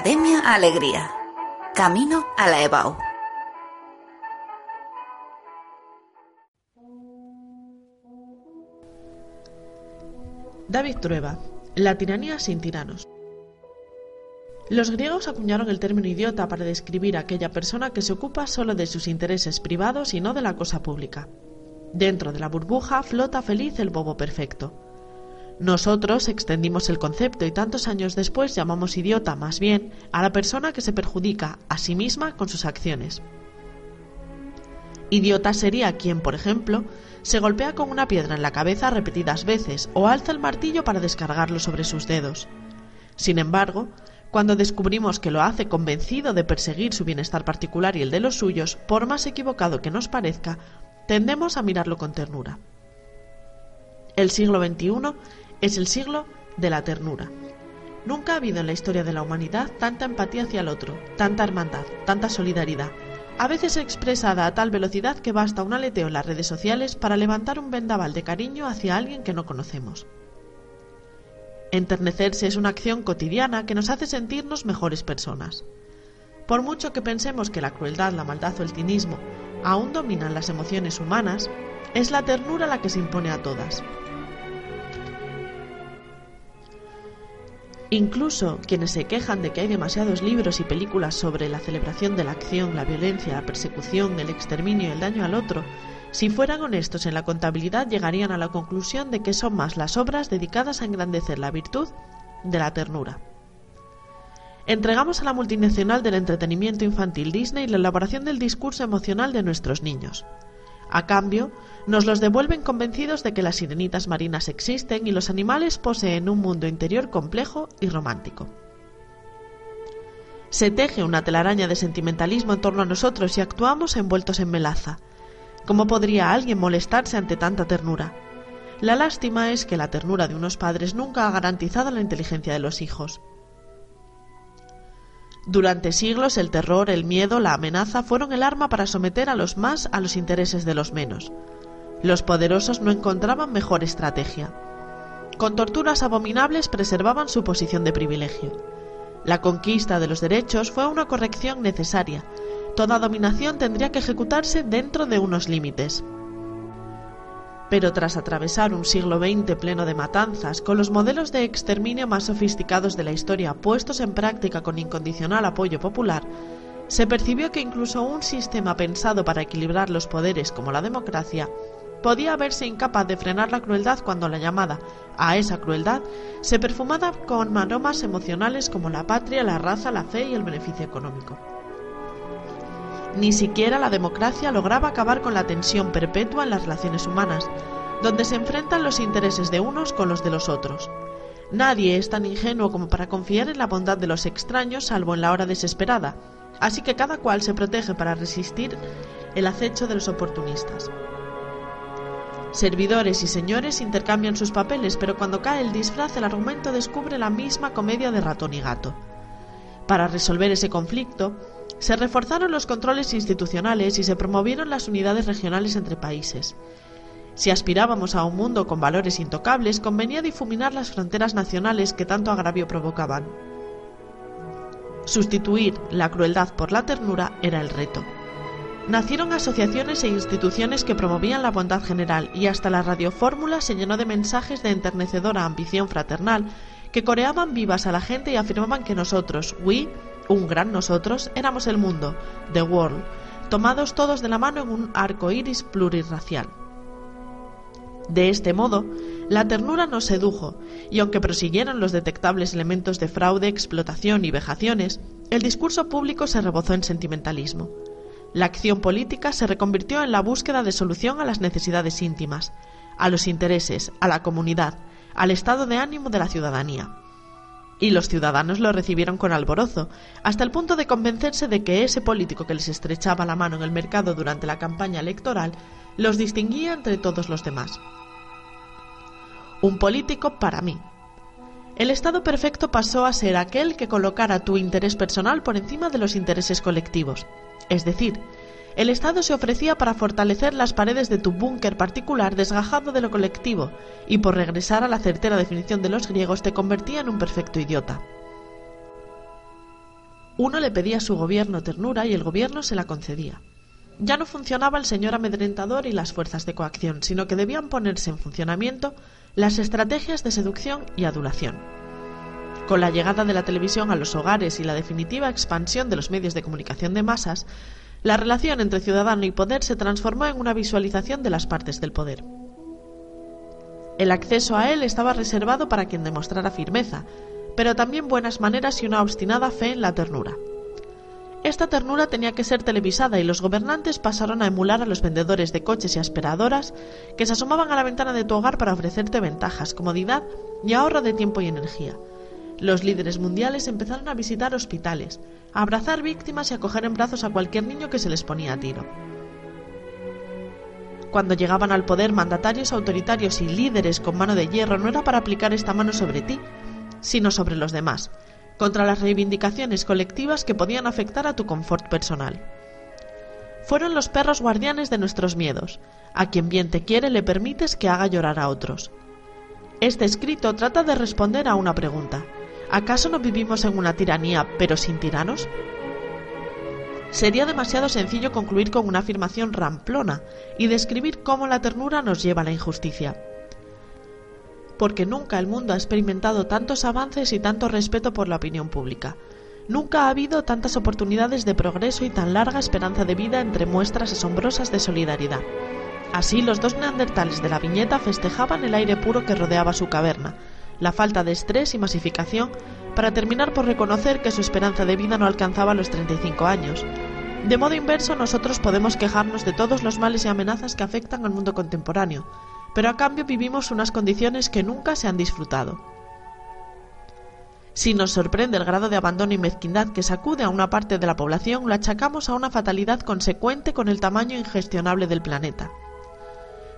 Academia Alegría. Camino a la EBAU. David Trueba. La tiranía sin tiranos. Los griegos acuñaron el término idiota para describir a aquella persona que se ocupa solo de sus intereses privados y no de la cosa pública. Dentro de la burbuja flota feliz el bobo perfecto. Nosotros extendimos el concepto y tantos años después llamamos idiota más bien a la persona que se perjudica a sí misma con sus acciones. Idiota sería quien, por ejemplo, se golpea con una piedra en la cabeza repetidas veces o alza el martillo para descargarlo sobre sus dedos. Sin embargo, cuando descubrimos que lo hace convencido de perseguir su bienestar particular y el de los suyos, por más equivocado que nos parezca, tendemos a mirarlo con ternura. El siglo XXI es el siglo de la ternura. Nunca ha habido en la historia de la humanidad tanta empatía hacia el otro, tanta hermandad, tanta solidaridad, a veces expresada a tal velocidad que basta un aleteo en las redes sociales para levantar un vendaval de cariño hacia alguien que no conocemos. Enternecerse es una acción cotidiana que nos hace sentirnos mejores personas. Por mucho que pensemos que la crueldad, la maldad o el cinismo aún dominan las emociones humanas, es la ternura la que se impone a todas. Incluso quienes se quejan de que hay demasiados libros y películas sobre la celebración de la acción, la violencia, la persecución, el exterminio y el daño al otro, si fueran honestos en la contabilidad llegarían a la conclusión de que son más las obras dedicadas a engrandecer la virtud de la ternura. Entregamos a la multinacional del entretenimiento infantil Disney la elaboración del discurso emocional de nuestros niños. A cambio, nos los devuelven convencidos de que las sirenitas marinas existen y los animales poseen un mundo interior complejo y romántico. Se teje una telaraña de sentimentalismo en torno a nosotros y actuamos envueltos en melaza. ¿Cómo podría alguien molestarse ante tanta ternura? La lástima es que la ternura de unos padres nunca ha garantizado la inteligencia de los hijos. Durante siglos el terror, el miedo, la amenaza fueron el arma para someter a los más a los intereses de los menos. Los poderosos no encontraban mejor estrategia. Con torturas abominables preservaban su posición de privilegio. La conquista de los derechos fue una corrección necesaria. Toda dominación tendría que ejecutarse dentro de unos límites. Pero tras atravesar un siglo XX pleno de matanzas, con los modelos de exterminio más sofisticados de la historia puestos en práctica con incondicional apoyo popular, se percibió que incluso un sistema pensado para equilibrar los poderes como la democracia podía verse incapaz de frenar la crueldad cuando la llamada a esa crueldad se perfumaba con aromas emocionales como la patria, la raza, la fe y el beneficio económico. Ni siquiera la democracia lograba acabar con la tensión perpetua en las relaciones humanas, donde se enfrentan los intereses de unos con los de los otros. Nadie es tan ingenuo como para confiar en la bondad de los extraños salvo en la hora desesperada, así que cada cual se protege para resistir el acecho de los oportunistas. Servidores y señores intercambian sus papeles, pero cuando cae el disfraz el argumento descubre la misma comedia de ratón y gato. Para resolver ese conflicto, se reforzaron los controles institucionales y se promovieron las unidades regionales entre países. Si aspirábamos a un mundo con valores intocables, convenía difuminar las fronteras nacionales que tanto agravio provocaban. Sustituir la crueldad por la ternura era el reto. Nacieron asociaciones e instituciones que promovían la bondad general y hasta la radiofórmula se llenó de mensajes de enternecedora ambición fraternal que coreaban vivas a la gente y afirmaban que nosotros, we, un gran nosotros, éramos el mundo, the world, tomados todos de la mano en un arco iris plurirracial. De este modo, la ternura nos sedujo, y aunque prosiguieron los detectables elementos de fraude, explotación y vejaciones, el discurso público se rebozó en sentimentalismo. La acción política se reconvirtió en la búsqueda de solución a las necesidades íntimas, a los intereses, a la comunidad, al estado de ánimo de la ciudadanía. Y los ciudadanos lo recibieron con alborozo, hasta el punto de convencerse de que ese político que les estrechaba la mano en el mercado durante la campaña electoral los distinguía entre todos los demás. Un político para mí. El Estado perfecto pasó a ser aquel que colocara tu interés personal por encima de los intereses colectivos. Es decir, el Estado se ofrecía para fortalecer las paredes de tu búnker particular desgajado de lo colectivo, y por regresar a la certera definición de los griegos te convertía en un perfecto idiota. Uno le pedía a su gobierno ternura y el gobierno se la concedía. Ya no funcionaba el señor amedrentador y las fuerzas de coacción, sino que debían ponerse en funcionamiento las estrategias de seducción y adulación. Con la llegada de la televisión a los hogares y la definitiva expansión de los medios de comunicación de masas, la relación entre ciudadano y poder se transformó en una visualización de las partes del poder. El acceso a él estaba reservado para quien demostrara firmeza, pero también buenas maneras y una obstinada fe en la ternura. Esta ternura tenía que ser televisada y los gobernantes pasaron a emular a los vendedores de coches y aspiradoras que se asomaban a la ventana de tu hogar para ofrecerte ventajas, comodidad y ahorro de tiempo y energía. Los líderes mundiales empezaron a visitar hospitales, a abrazar víctimas y a coger en brazos a cualquier niño que se les ponía a tiro. Cuando llegaban al poder mandatarios autoritarios y líderes con mano de hierro no era para aplicar esta mano sobre ti, sino sobre los demás, contra las reivindicaciones colectivas que podían afectar a tu confort personal. Fueron los perros guardianes de nuestros miedos. A quien bien te quiere le permites que haga llorar a otros. Este escrito trata de responder a una pregunta. ¿Acaso no vivimos en una tiranía pero sin tiranos? Sería demasiado sencillo concluir con una afirmación ramplona y describir cómo la ternura nos lleva a la injusticia porque nunca el mundo ha experimentado tantos avances y tanto respeto por la opinión pública. Nunca ha habido tantas oportunidades de progreso y tan larga esperanza de vida entre muestras asombrosas de solidaridad. Así, los dos neandertales de la viñeta festejaban el aire puro que rodeaba su caverna, la falta de estrés y masificación, para terminar por reconocer que su esperanza de vida no alcanzaba los 35 años. De modo inverso, nosotros podemos quejarnos de todos los males y amenazas que afectan al mundo contemporáneo, pero a cambio vivimos unas condiciones que nunca se han disfrutado. Si nos sorprende el grado de abandono y mezquindad que sacude a una parte de la población, lo achacamos a una fatalidad consecuente con el tamaño ingestionable del planeta.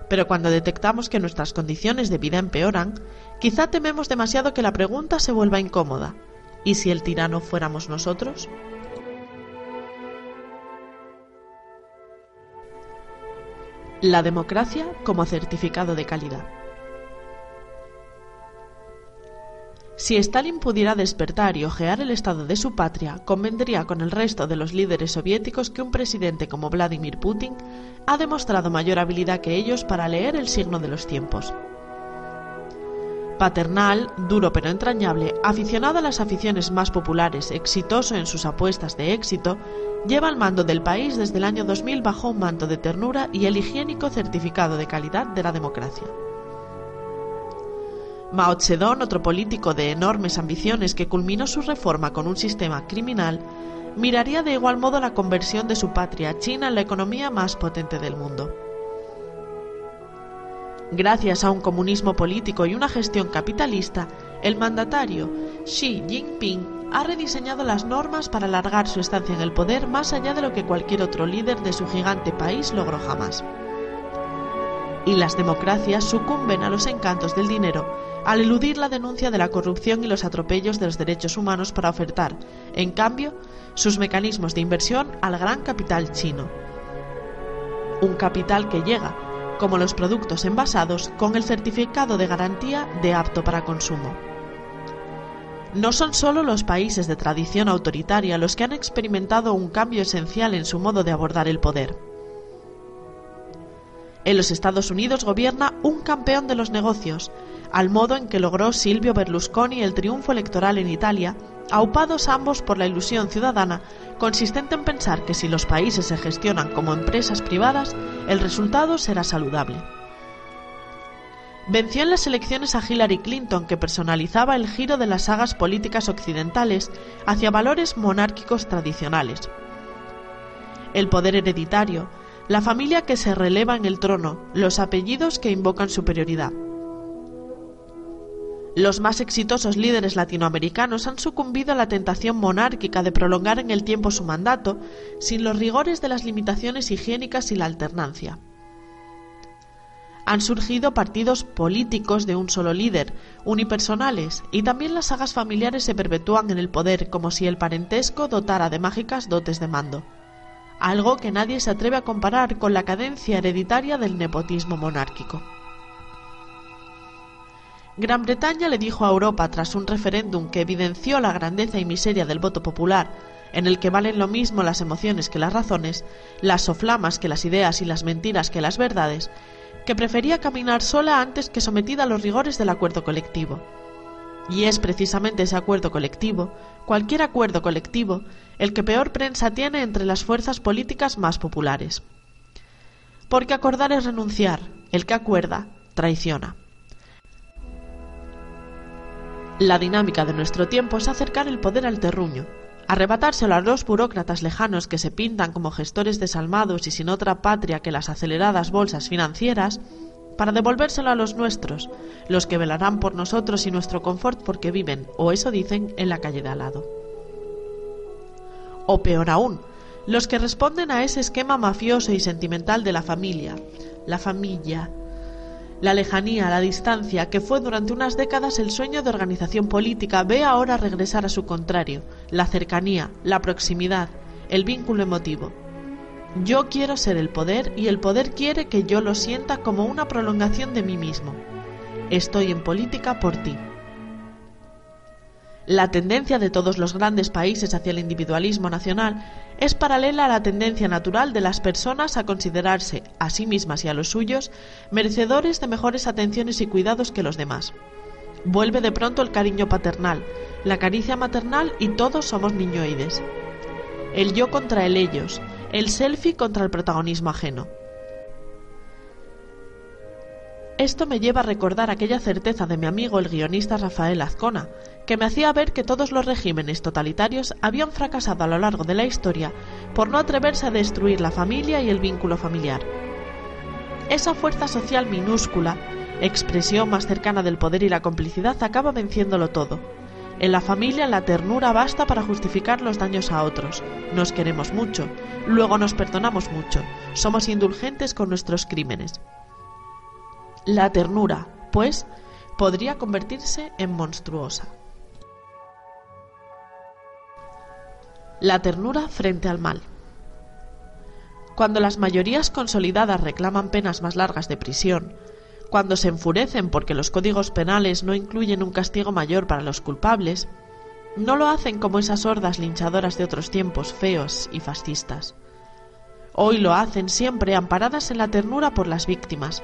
Pero cuando detectamos que nuestras condiciones de vida empeoran, quizá tememos demasiado que la pregunta se vuelva incómoda. ¿Y si el tirano fuéramos nosotros? La democracia como certificado de calidad. Si Stalin pudiera despertar y ojear el estado de su patria, convendría con el resto de los líderes soviéticos que un presidente como Vladimir Putin ha demostrado mayor habilidad que ellos para leer el signo de los tiempos. Paternal, duro pero entrañable, aficionado a las aficiones más populares, exitoso en sus apuestas de éxito, lleva al mando del país desde el año 2000 bajo un manto de ternura y el higiénico certificado de calidad de la democracia. Mao Zedong, otro político de enormes ambiciones que culminó su reforma con un sistema criminal, miraría de igual modo la conversión de su patria China en la economía más potente del mundo. Gracias a un comunismo político y una gestión capitalista, el mandatario Xi Jinping ha rediseñado las normas para alargar su estancia en el poder más allá de lo que cualquier otro líder de su gigante país logró jamás. Y las democracias sucumben a los encantos del dinero al eludir la denuncia de la corrupción y los atropellos de los derechos humanos para ofertar, en cambio, sus mecanismos de inversión al gran capital chino. Un capital que llega, como los productos envasados, con el certificado de garantía de apto para consumo. No son solo los países de tradición autoritaria los que han experimentado un cambio esencial en su modo de abordar el poder. En los Estados Unidos gobierna un campeón de los negocios, al modo en que logró Silvio Berlusconi el triunfo electoral en Italia, aupados ambos por la ilusión ciudadana consistente en pensar que si los países se gestionan como empresas privadas, el resultado será saludable. Venció en las elecciones a Hillary Clinton, que personalizaba el giro de las sagas políticas occidentales hacia valores monárquicos tradicionales. El poder hereditario, la familia que se releva en el trono, los apellidos que invocan superioridad. Los más exitosos líderes latinoamericanos han sucumbido a la tentación monárquica de prolongar en el tiempo su mandato sin los rigores de las limitaciones higiénicas y la alternancia. Han surgido partidos políticos de un solo líder, unipersonales, y también las sagas familiares se perpetúan en el poder como si el parentesco dotara de mágicas dotes de mando, algo que nadie se atreve a comparar con la cadencia hereditaria del nepotismo monárquico. Gran Bretaña le dijo a Europa tras un referéndum que evidenció la grandeza y miseria del voto popular en el que valen lo mismo las emociones que las razones, las soflamas que las ideas y las mentiras que las verdades, que prefería caminar sola antes que sometida a los rigores del acuerdo colectivo. Y es precisamente ese acuerdo colectivo, cualquier acuerdo colectivo, el que peor prensa tiene entre las fuerzas políticas más populares. Porque acordar es renunciar, el que acuerda traiciona. La dinámica de nuestro tiempo es acercar el poder al terruño, arrebatárselo a los burócratas lejanos que se pintan como gestores desalmados y sin otra patria que las aceleradas bolsas financieras, para devolvérselo a los nuestros, los que velarán por nosotros y nuestro confort porque viven, o eso dicen, en la calle de al lado. O peor aún, los que responden a ese esquema mafioso y sentimental de la familia, la familia, la lejanía, la distancia, que fue durante unas décadas el sueño de organización política, ve ahora regresar a su contrario, la cercanía, la proximidad, el vínculo emotivo. Yo quiero ser el poder y el poder quiere que yo lo sienta como una prolongación de mí mismo. Estoy en política por ti. La tendencia de todos los grandes países hacia el individualismo nacional es paralela a la tendencia natural de las personas a considerarse a sí mismas y a los suyos merecedores de mejores atenciones y cuidados que los demás. Vuelve de pronto el cariño paternal, la caricia maternal y todos somos niñoides. El yo contra el ellos, el selfie contra el protagonismo ajeno. Esto me lleva a recordar aquella certeza de mi amigo el guionista Rafael Azcona, que me hacía ver que todos los regímenes totalitarios habían fracasado a lo largo de la historia por no atreverse a destruir la familia y el vínculo familiar. Esa fuerza social minúscula, expresión más cercana del poder y la complicidad, acaba venciéndolo todo, en la familia la ternura basta para justificar los daños a otros. Nos queremos mucho, luego nos perdonamos mucho, somos indulgentes con nuestros crímenes. La ternura, pues, podría convertirse en monstruosa. La ternura frente al mal. Cuando las mayorías consolidadas reclaman penas más largas de prisión, cuando se enfurecen porque los códigos penales no incluyen un castigo mayor para los culpables, no lo hacen como esas hordas linchadoras de otros tiempos feos y fascistas. Hoy lo hacen siempre amparadas en la ternura por las víctimas,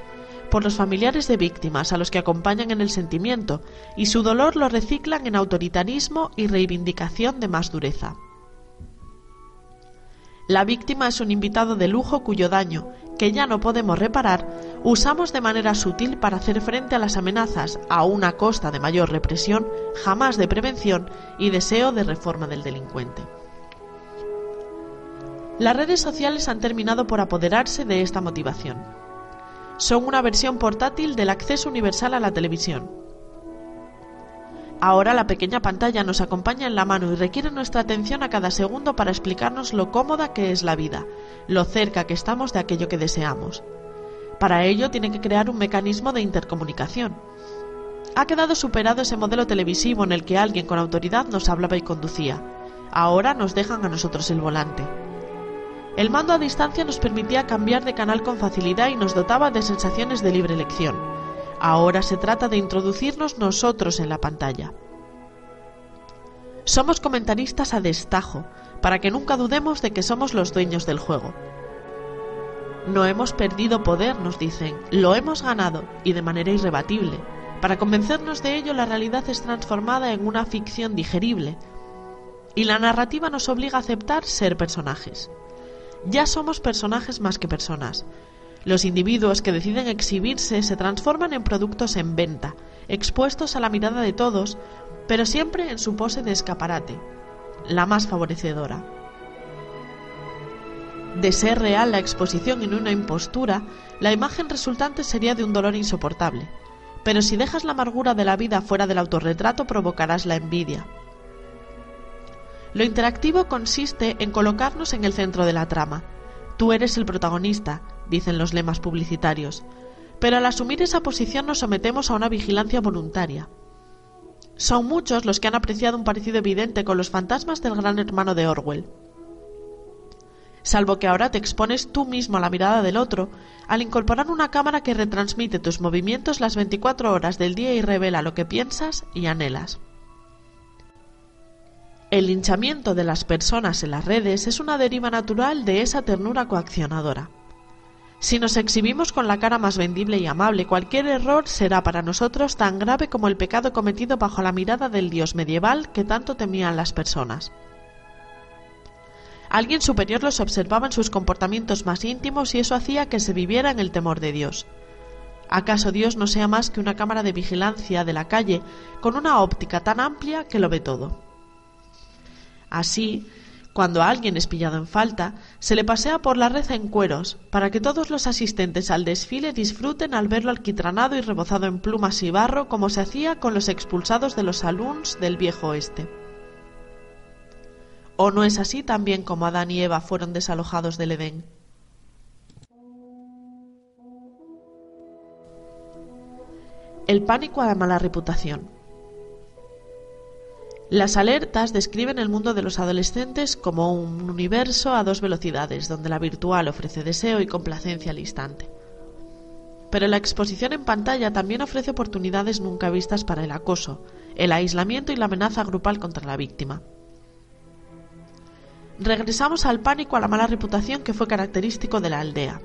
por los familiares de víctimas a los que acompañan en el sentimiento, y su dolor lo reciclan en autoritarismo y reivindicación de más dureza. La víctima es un invitado de lujo cuyo daño, que ya no podemos reparar, usamos de manera sutil para hacer frente a las amenazas a una costa de mayor represión, jamás de prevención y deseo de reforma del delincuente. Las redes sociales han terminado por apoderarse de esta motivación. Son una versión portátil del acceso universal a la televisión, Ahora la pequeña pantalla nos acompaña en la mano y requiere nuestra atención a cada segundo para explicarnos lo cómoda que es la vida, lo cerca que estamos de aquello que deseamos. Para ello tiene que crear un mecanismo de intercomunicación. Ha quedado superado ese modelo televisivo en el que alguien con autoridad nos hablaba y conducía. Ahora nos dejan a nosotros el volante. El mando a distancia nos permitía cambiar de canal con facilidad y nos dotaba de sensaciones de libre elección Ahora se trata de introducirnos nosotros en la pantalla. Somos comentaristas a destajo, para que nunca dudemos de que somos los dueños del juego. No hemos perdido poder, nos dicen, lo hemos ganado, y de manera irrebatible. Para convencernos de ello, la realidad es transformada en una ficción digerible, y la narrativa nos obliga a aceptar ser personajes. Ya somos personajes más que personas, los individuos que deciden exhibirse se transforman en productos en venta, expuestos a la mirada de todos, pero siempre en su pose de escaparate, la más favorecedora. De ser real la exposición en una impostura, la imagen resultante sería de un dolor insoportable, pero si dejas la amargura de la vida fuera del autorretrato provocarás la envidia. Lo interactivo consiste en colocarnos en el centro de la trama. Tú eres el protagonista, dicen los lemas publicitarios, pero al asumir esa posición nos sometemos a una vigilancia voluntaria. Son muchos los que han apreciado un parecido evidente con los fantasmas del gran hermano de Orwell. Salvo que ahora te expones tú mismo a la mirada del otro, al incorporar una cámara que retransmite tus movimientos las 24 horas del día y revela lo que piensas y anhelas. El linchamiento de las personas en las redes es una deriva natural de esa ternura coaccionadora. Si nos exhibimos con la cara más vendible y amable, cualquier error será para nosotros tan grave como el pecado cometido bajo la mirada del dios medieval que tanto temían las personas. Alguien superior los observaba en sus comportamientos más íntimos y eso hacía que se viviera en el temor de Dios. ¿Acaso Dios no sea más que una cámara de vigilancia de la calle con una óptica tan amplia que lo ve todo? Así, cuando alguien es pillado en falta, se le pasea por la red en cueros, para que todos los asistentes al desfile disfruten al verlo alquitranado y rebozado en plumas y barro como se hacía con los expulsados de los saloons del viejo oeste. ¿O no es así también como Adán y Eva fueron desalojados del Edén? El pánico a la mala reputación. Las alertas describen el mundo de los adolescentes como un universo a dos velocidades, donde la virtual ofrece deseo y complacencia al instante. Pero la exposición en pantalla también ofrece oportunidades nunca vistas para el acoso, el aislamiento y la amenaza grupal contra la víctima. Regresamos al pánico a la mala reputación que fue característico de la aldea.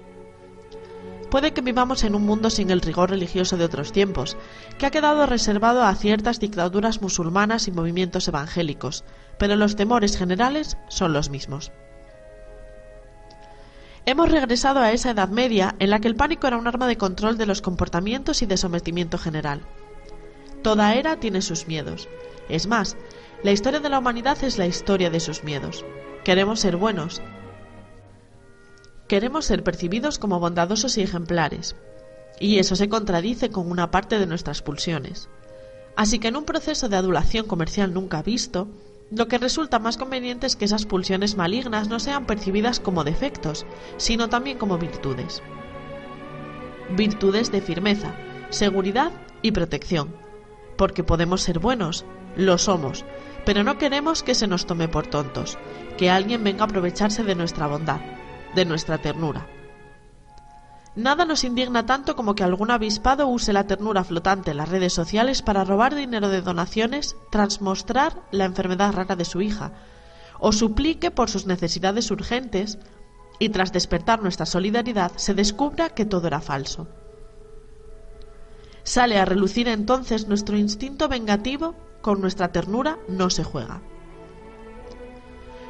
Puede que vivamos en un mundo sin el rigor religioso de otros tiempos, que ha quedado reservado a ciertas dictaduras musulmanas y movimientos evangélicos, pero los temores generales son los mismos. Hemos regresado a esa Edad Media en la que el pánico era un arma de control de los comportamientos y de sometimiento general. Toda era tiene sus miedos. Es más, la historia de la humanidad es la historia de sus miedos. Queremos ser buenos, Queremos ser percibidos como bondadosos y ejemplares, y eso se contradice con una parte de nuestras pulsiones. Así que en un proceso de adulación comercial nunca visto, lo que resulta más conveniente es que esas pulsiones malignas no sean percibidas como defectos, sino también como virtudes. Virtudes de firmeza, seguridad y protección. Porque podemos ser buenos, lo somos, pero no queremos que se nos tome por tontos, que alguien venga a aprovecharse de nuestra bondad de nuestra ternura. Nada nos indigna tanto como que algún avispado use la ternura flotante en las redes sociales para robar dinero de donaciones tras mostrar la enfermedad rara de su hija, o suplique por sus necesidades urgentes y tras despertar nuestra solidaridad se descubra que todo era falso. Sale a relucir entonces nuestro instinto vengativo, con nuestra ternura no se juega.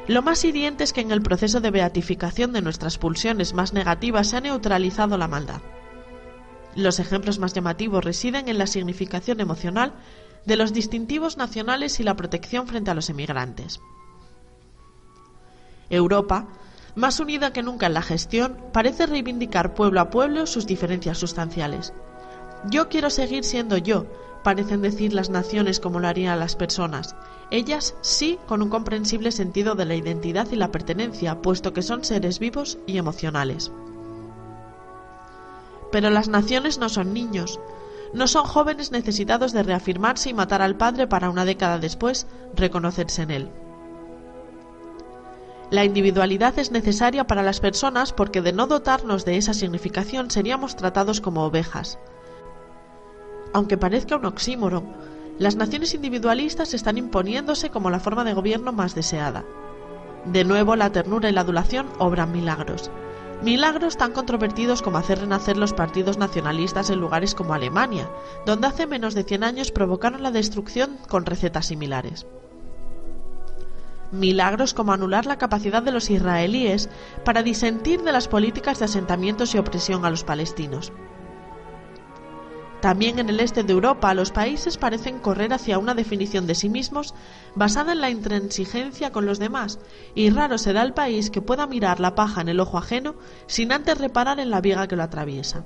Lo más hiriente es que en el proceso de beatificación de nuestras pulsiones más negativas se ha neutralizado la maldad. Los ejemplos más llamativos residen en la significación emocional de los distintivos nacionales y la protección frente a los emigrantes. Europa, más unida que nunca en la gestión, parece reivindicar pueblo a pueblo sus diferencias sustanciales. Yo quiero seguir siendo yo, parecen decir las naciones como lo harían las personas. Ellas sí con un comprensible sentido de la identidad y la pertenencia, puesto que son seres vivos y emocionales. Pero las naciones no son niños, no son jóvenes necesitados de reafirmarse y matar al padre para una década después reconocerse en él. La individualidad es necesaria para las personas porque de no dotarnos de esa significación seríamos tratados como ovejas, aunque parezca un oxímoron, las naciones individualistas están imponiéndose como la forma de gobierno más deseada. De nuevo, la ternura y la adulación obran milagros. Milagros tan controvertidos como hacer renacer los partidos nacionalistas en lugares como Alemania, donde hace menos de 100 años provocaron la destrucción con recetas similares. Milagros como anular la capacidad de los israelíes para disentir de las políticas de asentamientos y opresión a los palestinos. También en el este de Europa los países parecen correr hacia una definición de sí mismos basada en la intransigencia con los demás, y raro será el país que pueda mirar la paja en el ojo ajeno sin antes reparar en la viga que lo atraviesa.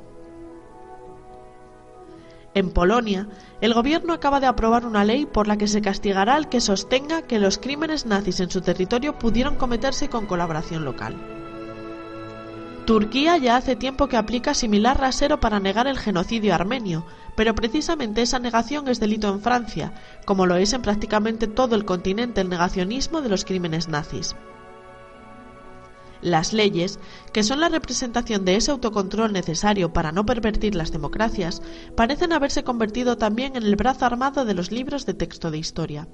En Polonia, el gobierno acaba de aprobar una ley por la que se castigará al que sostenga que los crímenes nazis en su territorio pudieron cometerse con colaboración local. Turquía ya hace tiempo que aplica similar rasero para negar el genocidio armenio, pero precisamente esa negación es delito en Francia, como lo es en prácticamente todo el continente el negacionismo de los crímenes nazis. Las leyes, que son la representación de ese autocontrol necesario para no pervertir las democracias, parecen haberse convertido también en el brazo armado de los libros de texto de historia.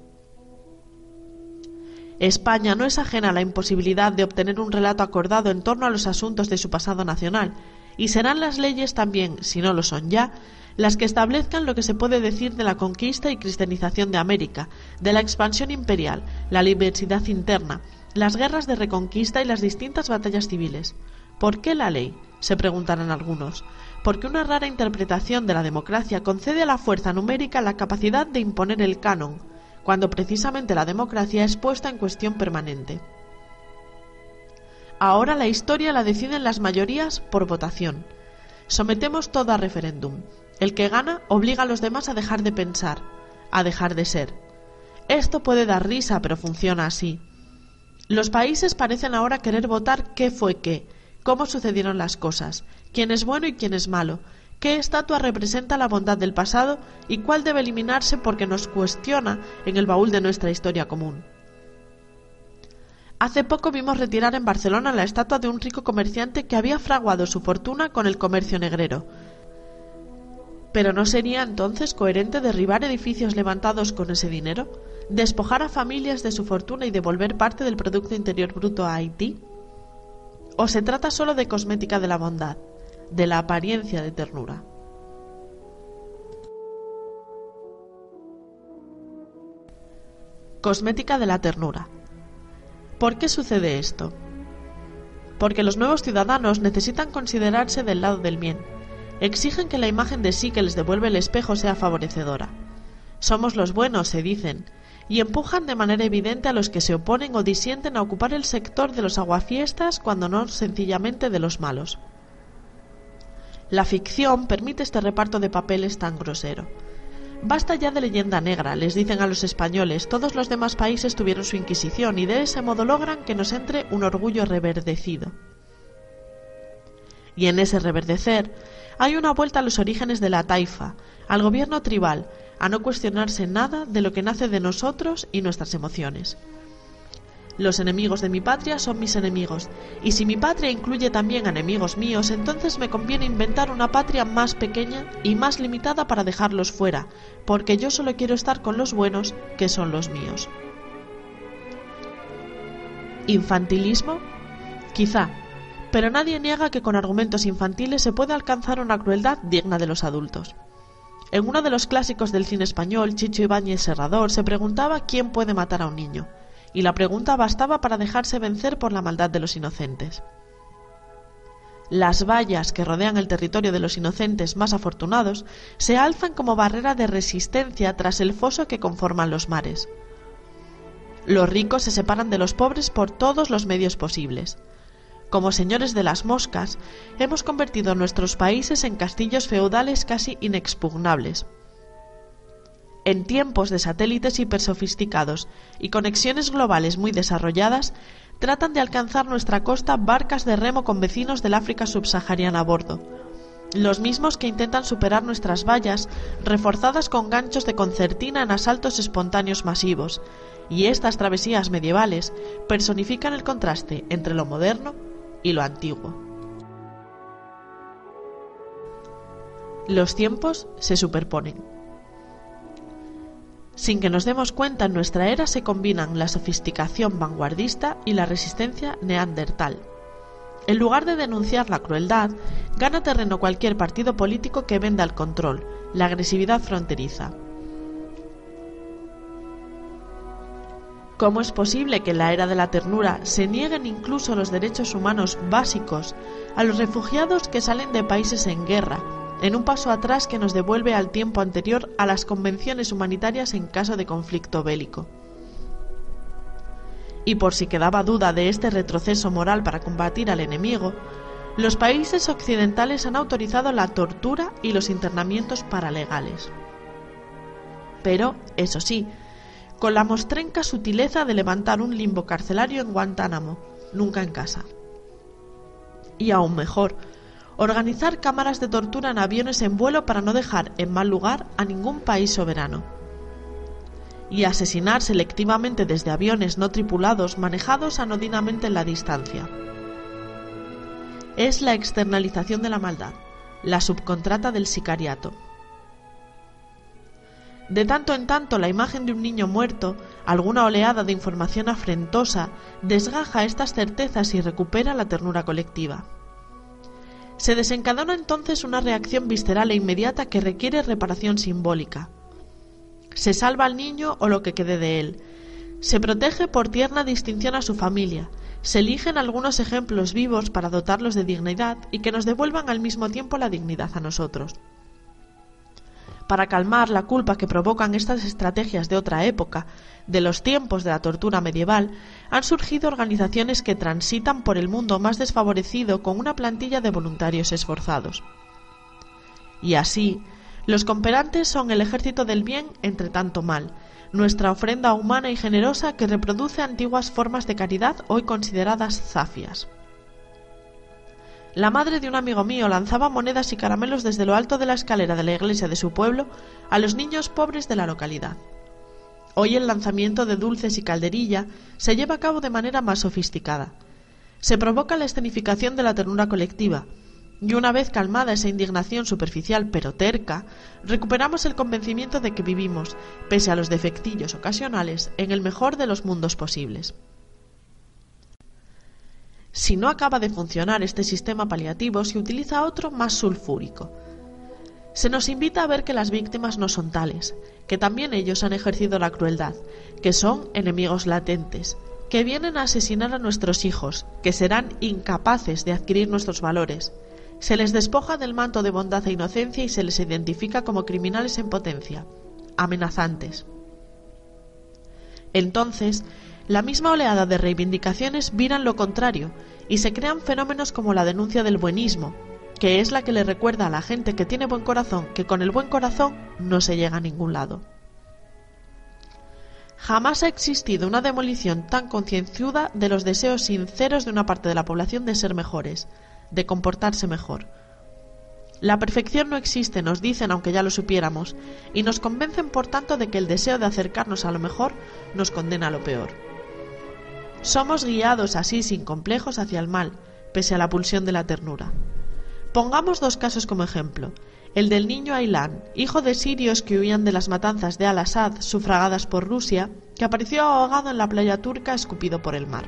España no es ajena a la imposibilidad de obtener un relato acordado en torno a los asuntos de su pasado nacional, y serán las leyes también, si no lo son ya, las que establezcan lo que se puede decir de la conquista y cristianización de América, de la expansión imperial, la diversidad interna, las guerras de reconquista y las distintas batallas civiles. ¿Por qué la ley? se preguntarán algunos. Porque una rara interpretación de la democracia concede a la fuerza numérica la capacidad de imponer el canon, cuando precisamente la democracia es puesta en cuestión permanente. Ahora la historia la deciden las mayorías por votación. Sometemos todo a referéndum. El que gana obliga a los demás a dejar de pensar, a dejar de ser. Esto puede dar risa, pero funciona así. Los países parecen ahora querer votar qué fue qué, cómo sucedieron las cosas, quién es bueno y quién es malo, qué estatua representa la bondad del pasado y cuál debe eliminarse porque nos cuestiona en el baúl de nuestra historia común. Hace poco vimos retirar en Barcelona la estatua de un rico comerciante que había fraguado su fortuna con el comercio negrero. ¿Pero no sería entonces coherente derribar edificios levantados con ese dinero? ¿Despojar a familias de su fortuna y devolver parte del Producto Interior Bruto a Haití? ¿O se trata solo de cosmética de la bondad, de la apariencia de ternura? Cosmética de la ternura. ¿Por qué sucede esto? Porque los nuevos ciudadanos necesitan considerarse del lado del bien. Exigen que la imagen de sí que les devuelve el espejo sea favorecedora. Somos los buenos, se dicen, y empujan de manera evidente a los que se oponen o disienten a ocupar el sector de los aguafiestas cuando no sencillamente de los malos. La ficción permite este reparto de papeles tan grosero. Basta ya de leyenda negra, les dicen a los españoles, todos los demás países tuvieron su Inquisición y de ese modo logran que nos entre un orgullo reverdecido. Y en ese reverdecer hay una vuelta a los orígenes de la taifa, al gobierno tribal, a no cuestionarse nada de lo que nace de nosotros y nuestras emociones. Los enemigos de mi patria son mis enemigos, y si mi patria incluye también enemigos míos, entonces me conviene inventar una patria más pequeña y más limitada para dejarlos fuera, porque yo solo quiero estar con los buenos, que son los míos. ¿Infantilismo? Quizá, pero nadie niega que con argumentos infantiles se puede alcanzar una crueldad digna de los adultos. En uno de los clásicos del cine español, Chicho Ibáñez Serrador se preguntaba quién puede matar a un niño y la pregunta bastaba para dejarse vencer por la maldad de los inocentes. Las vallas que rodean el territorio de los inocentes más afortunados se alzan como barrera de resistencia tras el foso que conforman los mares. Los ricos se separan de los pobres por todos los medios posibles. Como señores de las moscas, hemos convertido nuestros países en castillos feudales casi inexpugnables, en tiempos de satélites hipersofisticados y conexiones globales muy desarrolladas, tratan de alcanzar nuestra costa barcas de remo con vecinos del África subsahariana a bordo, los mismos que intentan superar nuestras vallas, reforzadas con ganchos de concertina en asaltos espontáneos masivos, y estas travesías medievales personifican el contraste entre lo moderno y lo antiguo. Los tiempos se superponen. Sin que nos demos cuenta, en nuestra era se combinan la sofisticación vanguardista y la resistencia neandertal. En lugar de denunciar la crueldad, gana terreno cualquier partido político que venda el control, la agresividad fronteriza. ¿Cómo es posible que en la era de la ternura se nieguen incluso los derechos humanos básicos a los refugiados que salen de países en guerra en un paso atrás que nos devuelve al tiempo anterior a las convenciones humanitarias en caso de conflicto bélico. Y por si quedaba duda de este retroceso moral para combatir al enemigo, los países occidentales han autorizado la tortura y los internamientos paralegales. Pero, eso sí, con la mostrenca sutileza de levantar un limbo carcelario en Guantánamo, nunca en casa. Y aún mejor, organizar cámaras de tortura en aviones en vuelo para no dejar en mal lugar a ningún país soberano y asesinar selectivamente desde aviones no tripulados manejados anodinamente en la distancia. Es la externalización de la maldad, la subcontrata del sicariato. De tanto en tanto la imagen de un niño muerto, alguna oleada de información afrentosa, desgaja estas certezas y recupera la ternura colectiva. Se desencadena entonces una reacción visceral e inmediata que requiere reparación simbólica. Se salva al niño o lo que quede de él. Se protege por tierna distinción a su familia. Se eligen algunos ejemplos vivos para dotarlos de dignidad y que nos devuelvan al mismo tiempo la dignidad a nosotros. Para calmar la culpa que provocan estas estrategias de otra época, de los tiempos de la tortura medieval, han surgido organizaciones que transitan por el mundo más desfavorecido con una plantilla de voluntarios esforzados. Y así, los cooperantes son el ejército del bien entre tanto mal, nuestra ofrenda humana y generosa que reproduce antiguas formas de caridad hoy consideradas zafias. La madre de un amigo mío lanzaba monedas y caramelos desde lo alto de la escalera de la iglesia de su pueblo a los niños pobres de la localidad. Hoy el lanzamiento de dulces y calderilla se lleva a cabo de manera más sofisticada. Se provoca la escenificación de la ternura colectiva, y una vez calmada esa indignación superficial pero terca, recuperamos el convencimiento de que vivimos, pese a los defectillos ocasionales, en el mejor de los mundos posibles. Si no acaba de funcionar este sistema paliativo, se utiliza otro más sulfúrico. Se nos invita a ver que las víctimas no son tales, que también ellos han ejercido la crueldad, que son enemigos latentes, que vienen a asesinar a nuestros hijos, que serán incapaces de adquirir nuestros valores. Se les despoja del manto de bondad e inocencia y se les identifica como criminales en potencia, amenazantes. Entonces, la misma oleada de reivindicaciones viran lo contrario y se crean fenómenos como la denuncia del buenismo, que es la que le recuerda a la gente que tiene buen corazón que con el buen corazón no se llega a ningún lado. Jamás ha existido una demolición tan concienzuda de los deseos sinceros de una parte de la población de ser mejores, de comportarse mejor. La perfección no existe, nos dicen aunque ya lo supiéramos, y nos convencen por tanto de que el deseo de acercarnos a lo mejor nos condena a lo peor. Somos guiados así sin complejos hacia el mal, pese a la pulsión de la ternura. Pongamos dos casos como ejemplo. El del niño Ailán, hijo de sirios que huían de las matanzas de Al-Assad sufragadas por Rusia, que apareció ahogado en la playa turca escupido por el mar.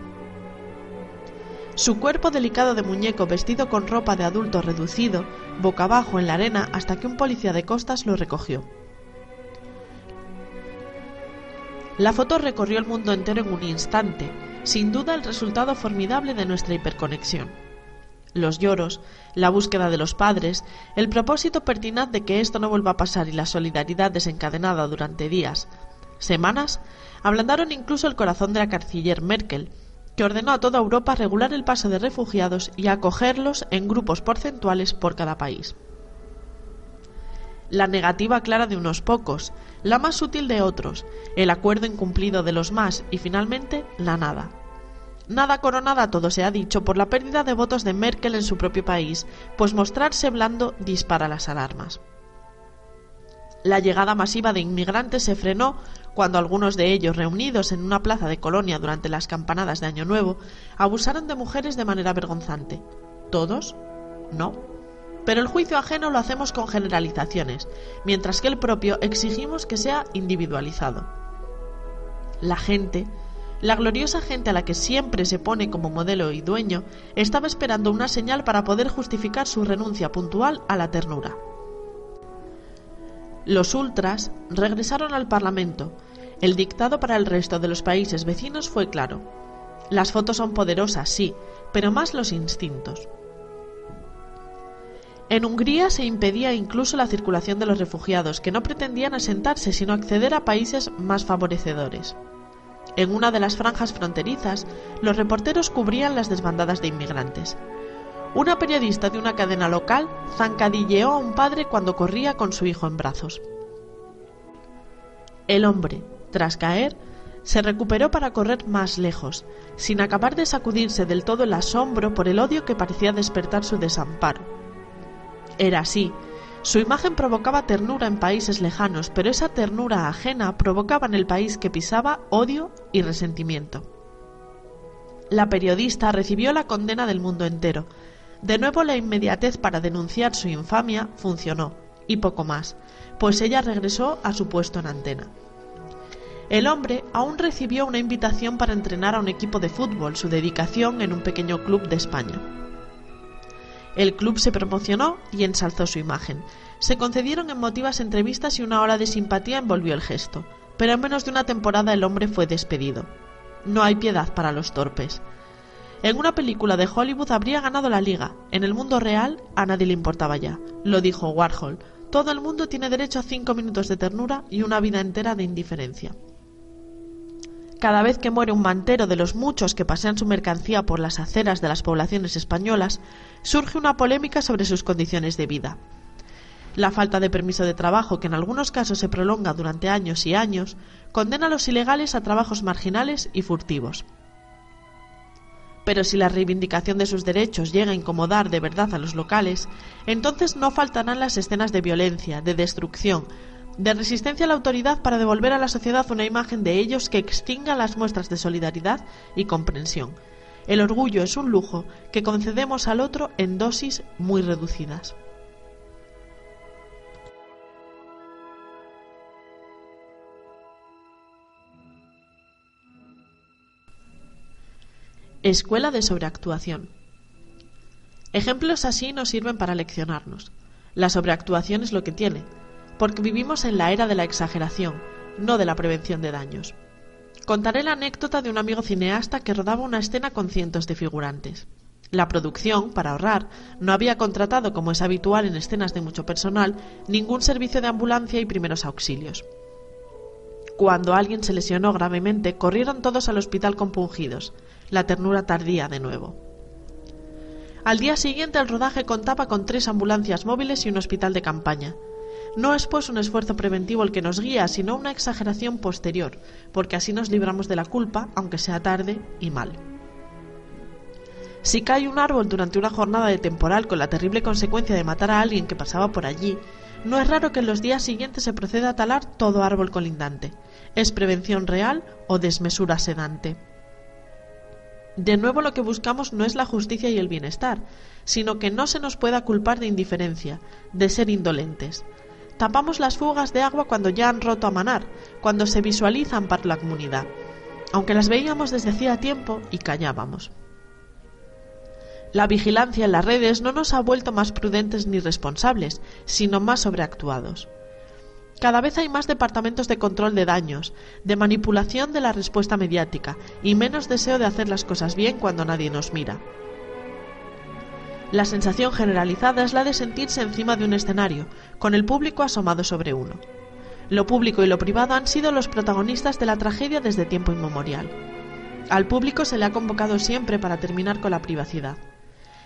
Su cuerpo delicado de muñeco vestido con ropa de adulto reducido, boca abajo en la arena hasta que un policía de costas lo recogió. La foto recorrió el mundo entero en un instante, sin duda el resultado formidable de nuestra hiperconexión. Los lloros, la búsqueda de los padres, el propósito pertinaz de que esto no vuelva a pasar y la solidaridad desencadenada durante días, semanas, ablandaron incluso el corazón de la canciller Merkel, que ordenó a toda Europa regular el paso de refugiados y acogerlos en grupos porcentuales por cada país. La negativa clara de unos pocos, la más sutil de otros, el acuerdo incumplido de los más y finalmente la nada. Nada coronada todo se ha dicho por la pérdida de votos de Merkel en su propio país, pues mostrarse blando dispara las alarmas. La llegada masiva de inmigrantes se frenó cuando algunos de ellos, reunidos en una plaza de colonia durante las campanadas de Año Nuevo, abusaron de mujeres de manera vergonzante. ¿Todos? No. Pero el juicio ajeno lo hacemos con generalizaciones, mientras que el propio exigimos que sea individualizado. La gente, la gloriosa gente a la que siempre se pone como modelo y dueño, estaba esperando una señal para poder justificar su renuncia puntual a la ternura. Los ultras regresaron al Parlamento. El dictado para el resto de los países vecinos fue claro. Las fotos son poderosas, sí, pero más los instintos. En Hungría se impedía incluso la circulación de los refugiados, que no pretendían asentarse sino acceder a países más favorecedores. En una de las franjas fronterizas, los reporteros cubrían las desbandadas de inmigrantes. Una periodista de una cadena local zancadilleó a un padre cuando corría con su hijo en brazos. El hombre, tras caer, se recuperó para correr más lejos, sin acabar de sacudirse del todo el asombro por el odio que parecía despertar su desamparo era así. Su imagen provocaba ternura en países lejanos, pero esa ternura ajena provocaba en el país que pisaba odio y resentimiento. La periodista recibió la condena del mundo entero. De nuevo la inmediatez para denunciar su infamia funcionó, y poco más, pues ella regresó a su puesto en antena. El hombre aún recibió una invitación para entrenar a un equipo de fútbol, su dedicación en un pequeño club de España. El club se promocionó y ensalzó su imagen. Se concedieron emotivas entrevistas y una hora de simpatía envolvió el gesto, pero en menos de una temporada el hombre fue despedido. No hay piedad para los torpes. En una película de Hollywood habría ganado la liga. En el mundo real a nadie le importaba ya. Lo dijo Warhol. Todo el mundo tiene derecho a cinco minutos de ternura y una vida entera de indiferencia. Cada vez que muere un mantero de los muchos que pasean su mercancía por las aceras de las poblaciones españolas, surge una polémica sobre sus condiciones de vida. La falta de permiso de trabajo, que en algunos casos se prolonga durante años y años, condena a los ilegales a trabajos marginales y furtivos. Pero si la reivindicación de sus derechos llega a incomodar de verdad a los locales, entonces no faltarán las escenas de violencia, de destrucción, de resistencia a la autoridad para devolver a la sociedad una imagen de ellos que extinga las muestras de solidaridad y comprensión. El orgullo es un lujo que concedemos al otro en dosis muy reducidas. Escuela de sobreactuación. Ejemplos así nos sirven para leccionarnos. La sobreactuación es lo que tiene, porque vivimos en la era de la exageración, no de la prevención de daños. Contaré la anécdota de un amigo cineasta que rodaba una escena con cientos de figurantes. La producción, para ahorrar, no había contratado, como es habitual en escenas de mucho personal, ningún servicio de ambulancia y primeros auxilios. Cuando alguien se lesionó gravemente, corrieron todos al hospital compungidos, la ternura tardía de nuevo. Al día siguiente el rodaje contaba con tres ambulancias móviles y un hospital de campaña, no es pues un esfuerzo preventivo el que nos guía, sino una exageración posterior, porque así nos libramos de la culpa, aunque sea tarde y mal. Si cae un árbol durante una jornada de temporal con la terrible consecuencia de matar a alguien que pasaba por allí, no es raro que en los días siguientes se proceda a talar todo árbol colindante. ¿Es prevención real o desmesura sedante? De nuevo lo que buscamos no es la justicia y el bienestar, sino que no se nos pueda culpar de indiferencia, de ser indolentes. Tapamos las fugas de agua cuando ya han roto a manar, cuando se visualizan para la comunidad, aunque las veíamos desde hacía tiempo y callábamos. La vigilancia en las redes no nos ha vuelto más prudentes ni responsables, sino más sobreactuados. Cada vez hay más departamentos de control de daños, de manipulación de la respuesta mediática y menos deseo de hacer las cosas bien cuando nadie nos mira. La sensación generalizada es la de sentirse encima de un escenario, con el público asomado sobre uno. Lo público y lo privado han sido los protagonistas de la tragedia desde tiempo inmemorial. Al público se le ha convocado siempre para terminar con la privacidad.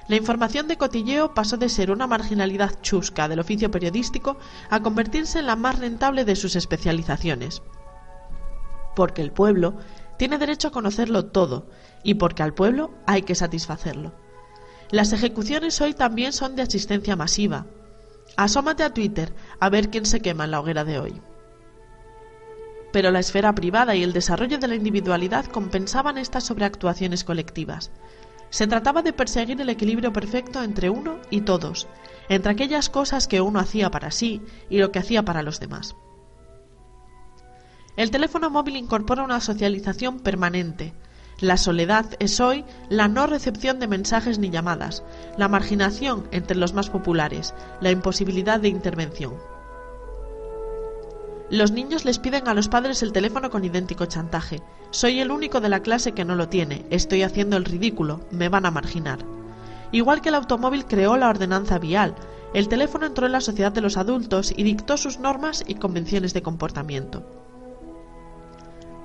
La información de cotilleo pasó de ser una marginalidad chusca del oficio periodístico a convertirse en la más rentable de sus especializaciones. Porque el pueblo tiene derecho a conocerlo todo y porque al pueblo hay que satisfacerlo. Las ejecuciones hoy también son de asistencia masiva. Asómate a Twitter a ver quién se quema en la hoguera de hoy. Pero la esfera privada y el desarrollo de la individualidad compensaban estas sobreactuaciones colectivas. Se trataba de perseguir el equilibrio perfecto entre uno y todos, entre aquellas cosas que uno hacía para sí y lo que hacía para los demás. El teléfono móvil incorpora una socialización permanente, la soledad es hoy la no recepción de mensajes ni llamadas, la marginación entre los más populares, la imposibilidad de intervención. Los niños les piden a los padres el teléfono con idéntico chantaje. Soy el único de la clase que no lo tiene, estoy haciendo el ridículo, me van a marginar. Igual que el automóvil creó la ordenanza vial, el teléfono entró en la sociedad de los adultos y dictó sus normas y convenciones de comportamiento.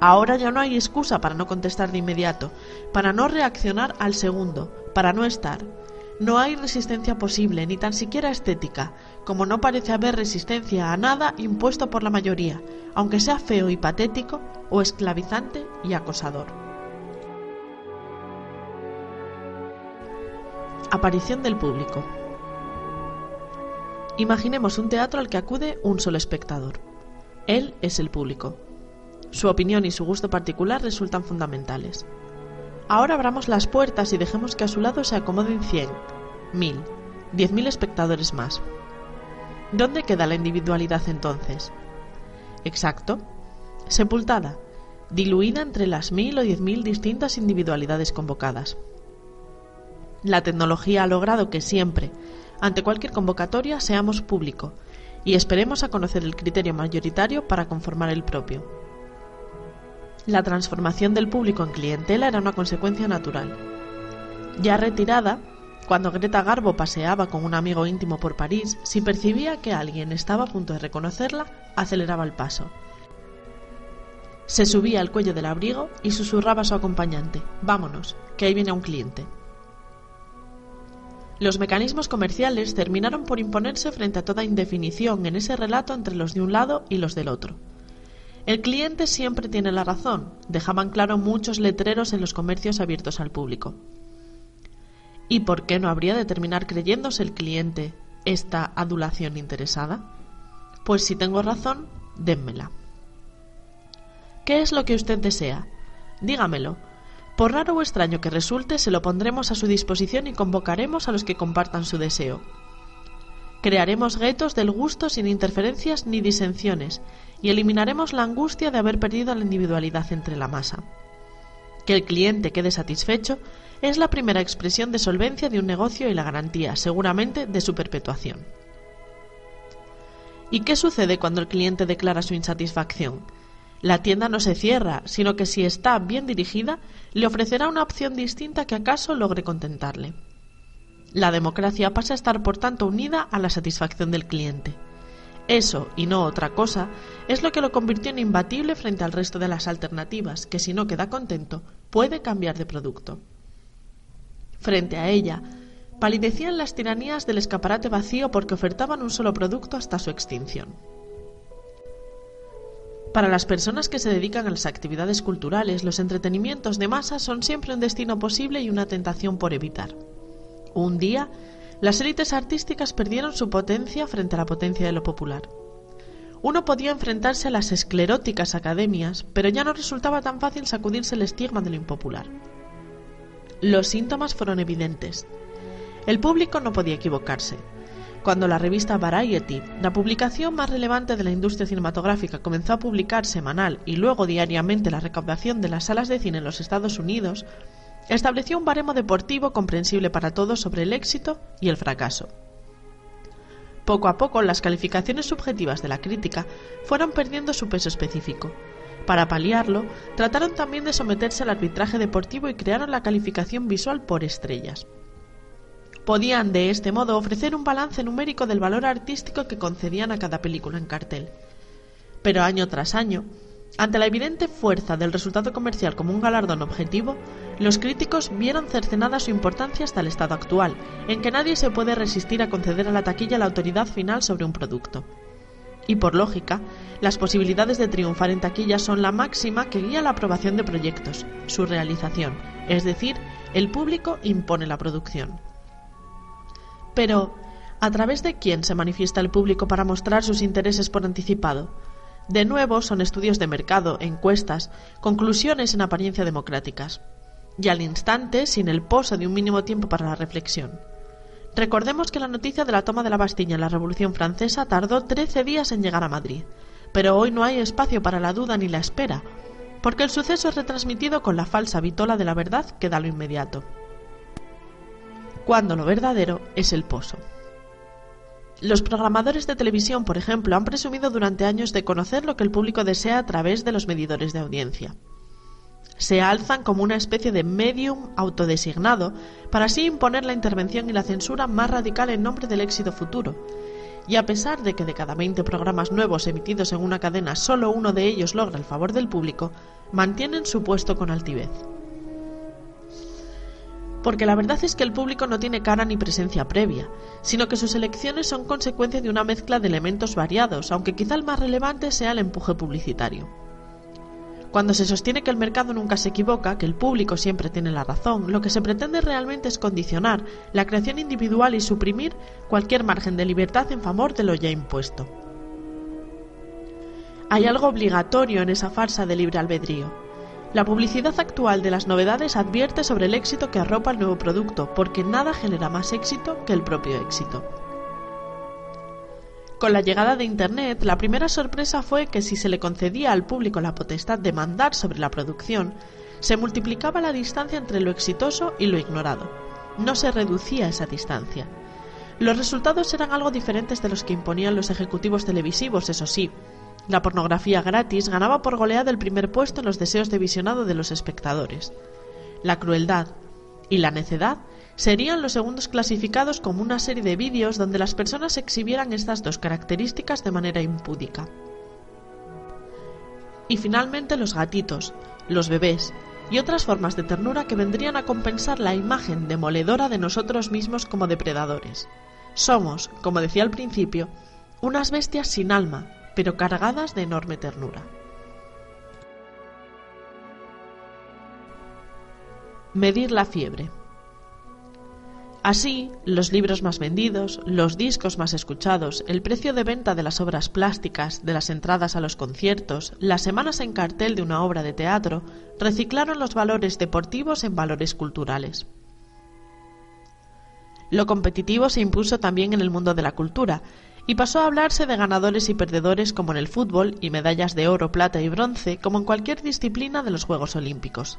Ahora ya no hay excusa para no contestar de inmediato, para no reaccionar al segundo, para no estar. No hay resistencia posible, ni tan siquiera estética, como no parece haber resistencia a nada impuesto por la mayoría, aunque sea feo y patético, o esclavizante y acosador. Aparición del público. Imaginemos un teatro al que acude un solo espectador. Él es el público. Su opinión y su gusto particular resultan fundamentales. Ahora abramos las puertas y dejemos que a su lado se acomoden cien, mil, diez mil espectadores más. ¿Dónde queda la individualidad entonces? Exacto. Sepultada, diluida entre las mil o diez mil distintas individualidades convocadas. La tecnología ha logrado que siempre, ante cualquier convocatoria, seamos público y esperemos a conocer el criterio mayoritario para conformar el propio. La transformación del público en clientela era una consecuencia natural. Ya retirada, cuando Greta Garbo paseaba con un amigo íntimo por París, si percibía que alguien estaba a punto de reconocerla, aceleraba el paso. Se subía al cuello del abrigo y susurraba a su acompañante, Vámonos, que ahí viene un cliente. Los mecanismos comerciales terminaron por imponerse frente a toda indefinición en ese relato entre los de un lado y los del otro. El cliente siempre tiene la razón, dejaban claro muchos letreros en los comercios abiertos al público. ¿Y por qué no habría de terminar creyéndose el cliente esta adulación interesada? Pues si tengo razón, dénmela. ¿Qué es lo que usted desea? Dígamelo. Por raro o extraño que resulte, se lo pondremos a su disposición y convocaremos a los que compartan su deseo. Crearemos guetos del gusto sin interferencias ni disensiones y eliminaremos la angustia de haber perdido la individualidad entre la masa. Que el cliente quede satisfecho es la primera expresión de solvencia de un negocio y la garantía, seguramente, de su perpetuación. ¿Y qué sucede cuando el cliente declara su insatisfacción? La tienda no se cierra, sino que si está bien dirigida, le ofrecerá una opción distinta que acaso logre contentarle. La democracia pasa a estar, por tanto, unida a la satisfacción del cliente. Eso, y no otra cosa, es lo que lo convirtió en imbatible frente al resto de las alternativas, que si no queda contento, puede cambiar de producto. Frente a ella, palidecían las tiranías del escaparate vacío porque ofertaban un solo producto hasta su extinción. Para las personas que se dedican a las actividades culturales, los entretenimientos de masa son siempre un destino posible y una tentación por evitar. Un día, las élites artísticas perdieron su potencia frente a la potencia de lo popular. Uno podía enfrentarse a las escleróticas academias, pero ya no resultaba tan fácil sacudirse el estigma de lo impopular. Los síntomas fueron evidentes. El público no podía equivocarse. Cuando la revista Variety, la publicación más relevante de la industria cinematográfica, comenzó a publicar semanal y luego diariamente la recaudación de las salas de cine en los Estados Unidos, estableció un baremo deportivo comprensible para todos sobre el éxito y el fracaso. Poco a poco las calificaciones subjetivas de la crítica fueron perdiendo su peso específico para paliarlo, trataron también de someterse al arbitraje deportivo y crearon la calificación visual por estrellas. Podían de este modo ofrecer un balance numérico del valor artístico que concedían a cada película en cartel. Pero año tras año, ante la evidente fuerza del resultado comercial como un galardón objetivo, los críticos vieron cercenada su importancia hasta el estado actual, en que nadie se puede resistir a conceder a la taquilla la autoridad final sobre un producto y por lógica, las posibilidades de triunfar en taquilla son la máxima que guía la aprobación de proyectos, su realización, es decir, el público impone la producción. Pero, ¿a través de quién se manifiesta el público para mostrar sus intereses por anticipado? De nuevo, son estudios de mercado, encuestas, conclusiones en apariencia democráticas. Y al instante, sin el poso de un mínimo tiempo para la reflexión. Recordemos que la noticia de la toma de la Bastilla en la Revolución Francesa tardó trece días en llegar a Madrid, pero hoy no hay espacio para la duda ni la espera, porque el suceso es retransmitido con la falsa vitola de la verdad que da lo inmediato. Cuando lo verdadero es el pozo. Los programadores de televisión, por ejemplo, han presumido durante años de conocer lo que el público desea a través de los medidores de audiencia se alzan como una especie de medium autodesignado para así imponer la intervención y la censura más radical en nombre del éxito futuro. Y a pesar de que de cada 20 programas nuevos emitidos en una cadena solo uno de ellos logra el favor del público, mantienen su puesto con altivez. Porque la verdad es que el público no tiene cara ni presencia previa, sino que sus elecciones son consecuencia de una mezcla de elementos variados, aunque quizá el más relevante sea el empuje publicitario. Cuando se sostiene que el mercado nunca se equivoca, que el público siempre tiene la razón, lo que se pretende realmente es condicionar la creación individual y suprimir cualquier margen de libertad en favor de lo ya impuesto. Hay algo obligatorio en esa farsa de libre albedrío. La publicidad actual de las novedades advierte sobre el éxito que arropa el nuevo producto, porque nada genera más éxito que el propio éxito. Con la llegada de Internet, la primera sorpresa fue que si se le concedía al público la potestad de mandar sobre la producción, se multiplicaba la distancia entre lo exitoso y lo ignorado. No se reducía esa distancia. Los resultados eran algo diferentes de los que imponían los ejecutivos televisivos, eso sí. La pornografía gratis ganaba por goleada el primer puesto en los deseos de visionado de los espectadores. La crueldad y la necedad serían los segundos clasificados como una serie de vídeos donde las personas exhibieran estas dos características de manera impúdica. Y finalmente los gatitos, los bebés y otras formas de ternura que vendrían a compensar la imagen demoledora de nosotros mismos como depredadores. Somos, como decía al principio, unas bestias sin alma, pero cargadas de enorme ternura. Medir la fiebre. Así, los libros más vendidos, los discos más escuchados, el precio de venta de las obras plásticas, de las entradas a los conciertos, las semanas en cartel de una obra de teatro, reciclaron los valores deportivos en valores culturales. Lo competitivo se impuso también en el mundo de la cultura, y pasó a hablarse de ganadores y perdedores como en el fútbol y medallas de oro, plata y bronce como en cualquier disciplina de los Juegos Olímpicos.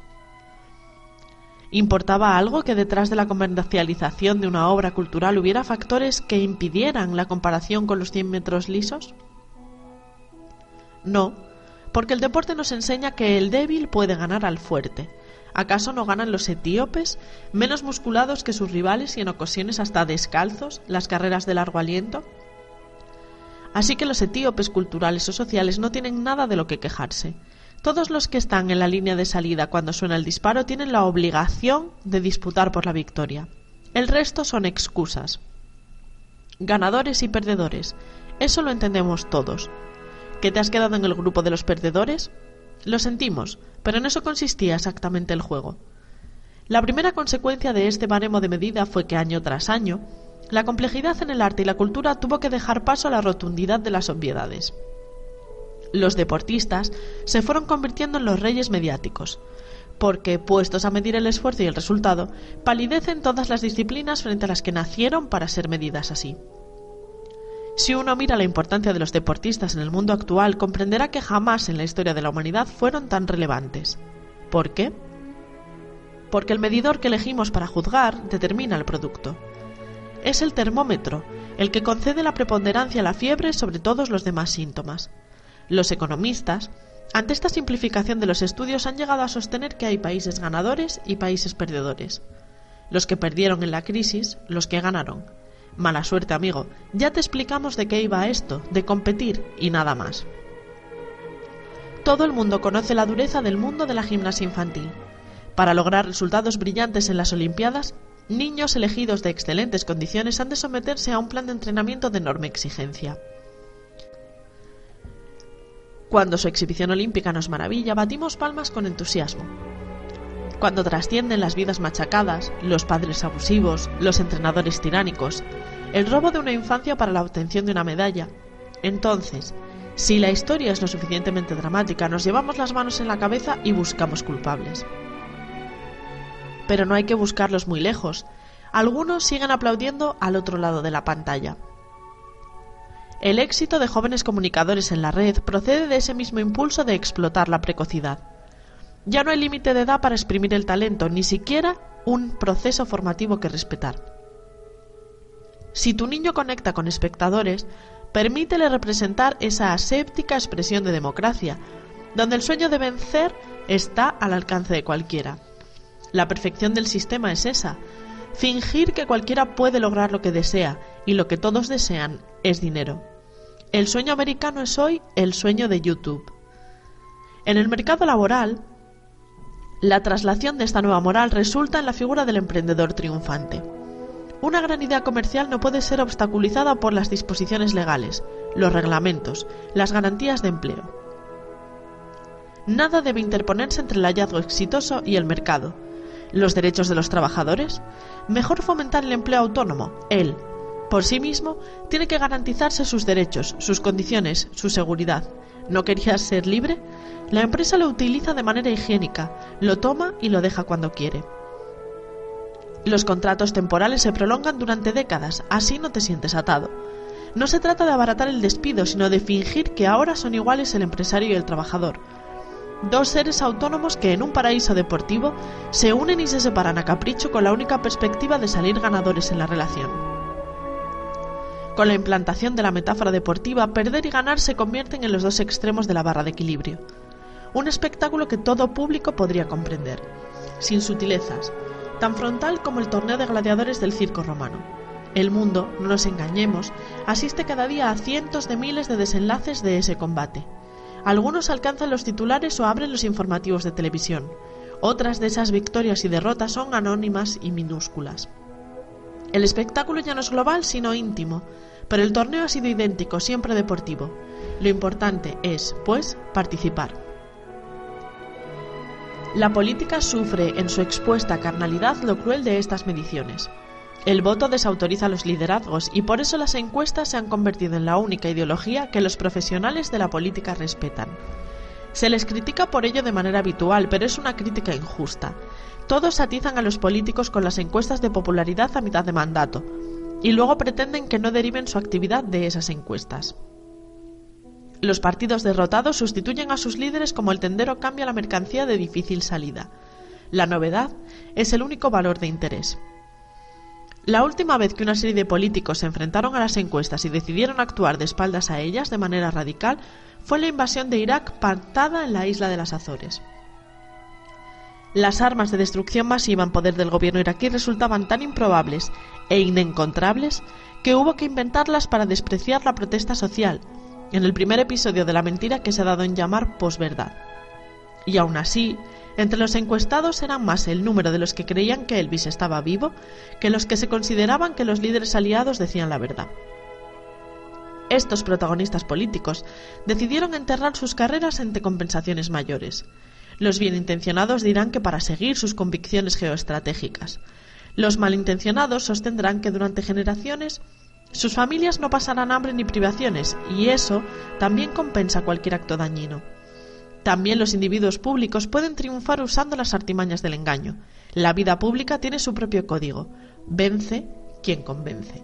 ¿Importaba algo que detrás de la comercialización de una obra cultural hubiera factores que impidieran la comparación con los 100 metros lisos? No, porque el deporte nos enseña que el débil puede ganar al fuerte. ¿Acaso no ganan los etíopes, menos musculados que sus rivales y en ocasiones hasta descalzos, las carreras de largo aliento? Así que los etíopes culturales o sociales no tienen nada de lo que quejarse. Todos los que están en la línea de salida cuando suena el disparo tienen la obligación de disputar por la victoria. El resto son excusas. Ganadores y perdedores. Eso lo entendemos todos. ¿Que te has quedado en el grupo de los perdedores? Lo sentimos, pero en eso consistía exactamente el juego. La primera consecuencia de este baremo de medida fue que año tras año, la complejidad en el arte y la cultura tuvo que dejar paso a la rotundidad de las obviedades los deportistas se fueron convirtiendo en los reyes mediáticos, porque, puestos a medir el esfuerzo y el resultado, palidecen todas las disciplinas frente a las que nacieron para ser medidas así. Si uno mira la importancia de los deportistas en el mundo actual, comprenderá que jamás en la historia de la humanidad fueron tan relevantes. ¿Por qué? Porque el medidor que elegimos para juzgar determina el producto. Es el termómetro, el que concede la preponderancia a la fiebre sobre todos los demás síntomas. Los economistas, ante esta simplificación de los estudios, han llegado a sostener que hay países ganadores y países perdedores. Los que perdieron en la crisis, los que ganaron. Mala suerte, amigo. Ya te explicamos de qué iba esto, de competir y nada más. Todo el mundo conoce la dureza del mundo de la gimnasia infantil. Para lograr resultados brillantes en las Olimpiadas, niños elegidos de excelentes condiciones han de someterse a un plan de entrenamiento de enorme exigencia. Cuando su exhibición olímpica nos maravilla, batimos palmas con entusiasmo. Cuando trascienden las vidas machacadas, los padres abusivos, los entrenadores tiránicos, el robo de una infancia para la obtención de una medalla, entonces, si la historia es lo suficientemente dramática, nos llevamos las manos en la cabeza y buscamos culpables. Pero no hay que buscarlos muy lejos. Algunos siguen aplaudiendo al otro lado de la pantalla. El éxito de jóvenes comunicadores en la red procede de ese mismo impulso de explotar la precocidad. Ya no hay límite de edad para exprimir el talento, ni siquiera un proceso formativo que respetar. Si tu niño conecta con espectadores, permítele representar esa aséptica expresión de democracia, donde el sueño de vencer está al alcance de cualquiera. La perfección del sistema es esa, fingir que cualquiera puede lograr lo que desea, y lo que todos desean es dinero. El sueño americano es hoy el sueño de YouTube. En el mercado laboral, la traslación de esta nueva moral resulta en la figura del emprendedor triunfante. Una gran idea comercial no puede ser obstaculizada por las disposiciones legales, los reglamentos, las garantías de empleo. Nada debe interponerse entre el hallazgo exitoso y el mercado. ¿Los derechos de los trabajadores? Mejor fomentar el empleo autónomo, el por sí mismo, tiene que garantizarse sus derechos, sus condiciones, su seguridad. ¿No querías ser libre? La empresa lo utiliza de manera higiénica, lo toma y lo deja cuando quiere. Los contratos temporales se prolongan durante décadas, así no te sientes atado. No se trata de abaratar el despido, sino de fingir que ahora son iguales el empresario y el trabajador. Dos seres autónomos que en un paraíso deportivo se unen y se separan a capricho con la única perspectiva de salir ganadores en la relación. Con la implantación de la metáfora deportiva, perder y ganar se convierten en los dos extremos de la barra de equilibrio. Un espectáculo que todo público podría comprender, sin sutilezas, tan frontal como el torneo de gladiadores del circo romano. El mundo, no nos engañemos, asiste cada día a cientos de miles de desenlaces de ese combate. Algunos alcanzan los titulares o abren los informativos de televisión. Otras de esas victorias y derrotas son anónimas y minúsculas. El espectáculo ya no es global, sino íntimo, pero el torneo ha sido idéntico, siempre deportivo. Lo importante es, pues, participar. La política sufre en su expuesta carnalidad lo cruel de estas mediciones. El voto desautoriza los liderazgos y por eso las encuestas se han convertido en la única ideología que los profesionales de la política respetan. Se les critica por ello de manera habitual, pero es una crítica injusta. Todos atizan a los políticos con las encuestas de popularidad a mitad de mandato, y luego pretenden que no deriven su actividad de esas encuestas. Los partidos derrotados sustituyen a sus líderes como el tendero cambia la mercancía de difícil salida. La novedad es el único valor de interés. La última vez que una serie de políticos se enfrentaron a las encuestas y decidieron actuar de espaldas a ellas de manera radical fue la invasión de Irak pactada en la isla de las Azores. Las armas de destrucción masiva en poder del gobierno iraquí resultaban tan improbables e inencontrables que hubo que inventarlas para despreciar la protesta social en el primer episodio de la mentira que se ha dado en llamar posverdad. Y aún así, entre los encuestados eran más el número de los que creían que Elvis estaba vivo que los que se consideraban que los líderes aliados decían la verdad. Estos protagonistas políticos decidieron enterrar sus carreras ante compensaciones mayores. Los bienintencionados dirán que para seguir sus convicciones geoestratégicas. Los malintencionados sostendrán que durante generaciones sus familias no pasarán hambre ni privaciones, y eso también compensa cualquier acto dañino. También los individuos públicos pueden triunfar usando las artimañas del engaño. La vida pública tiene su propio código. Vence quien convence.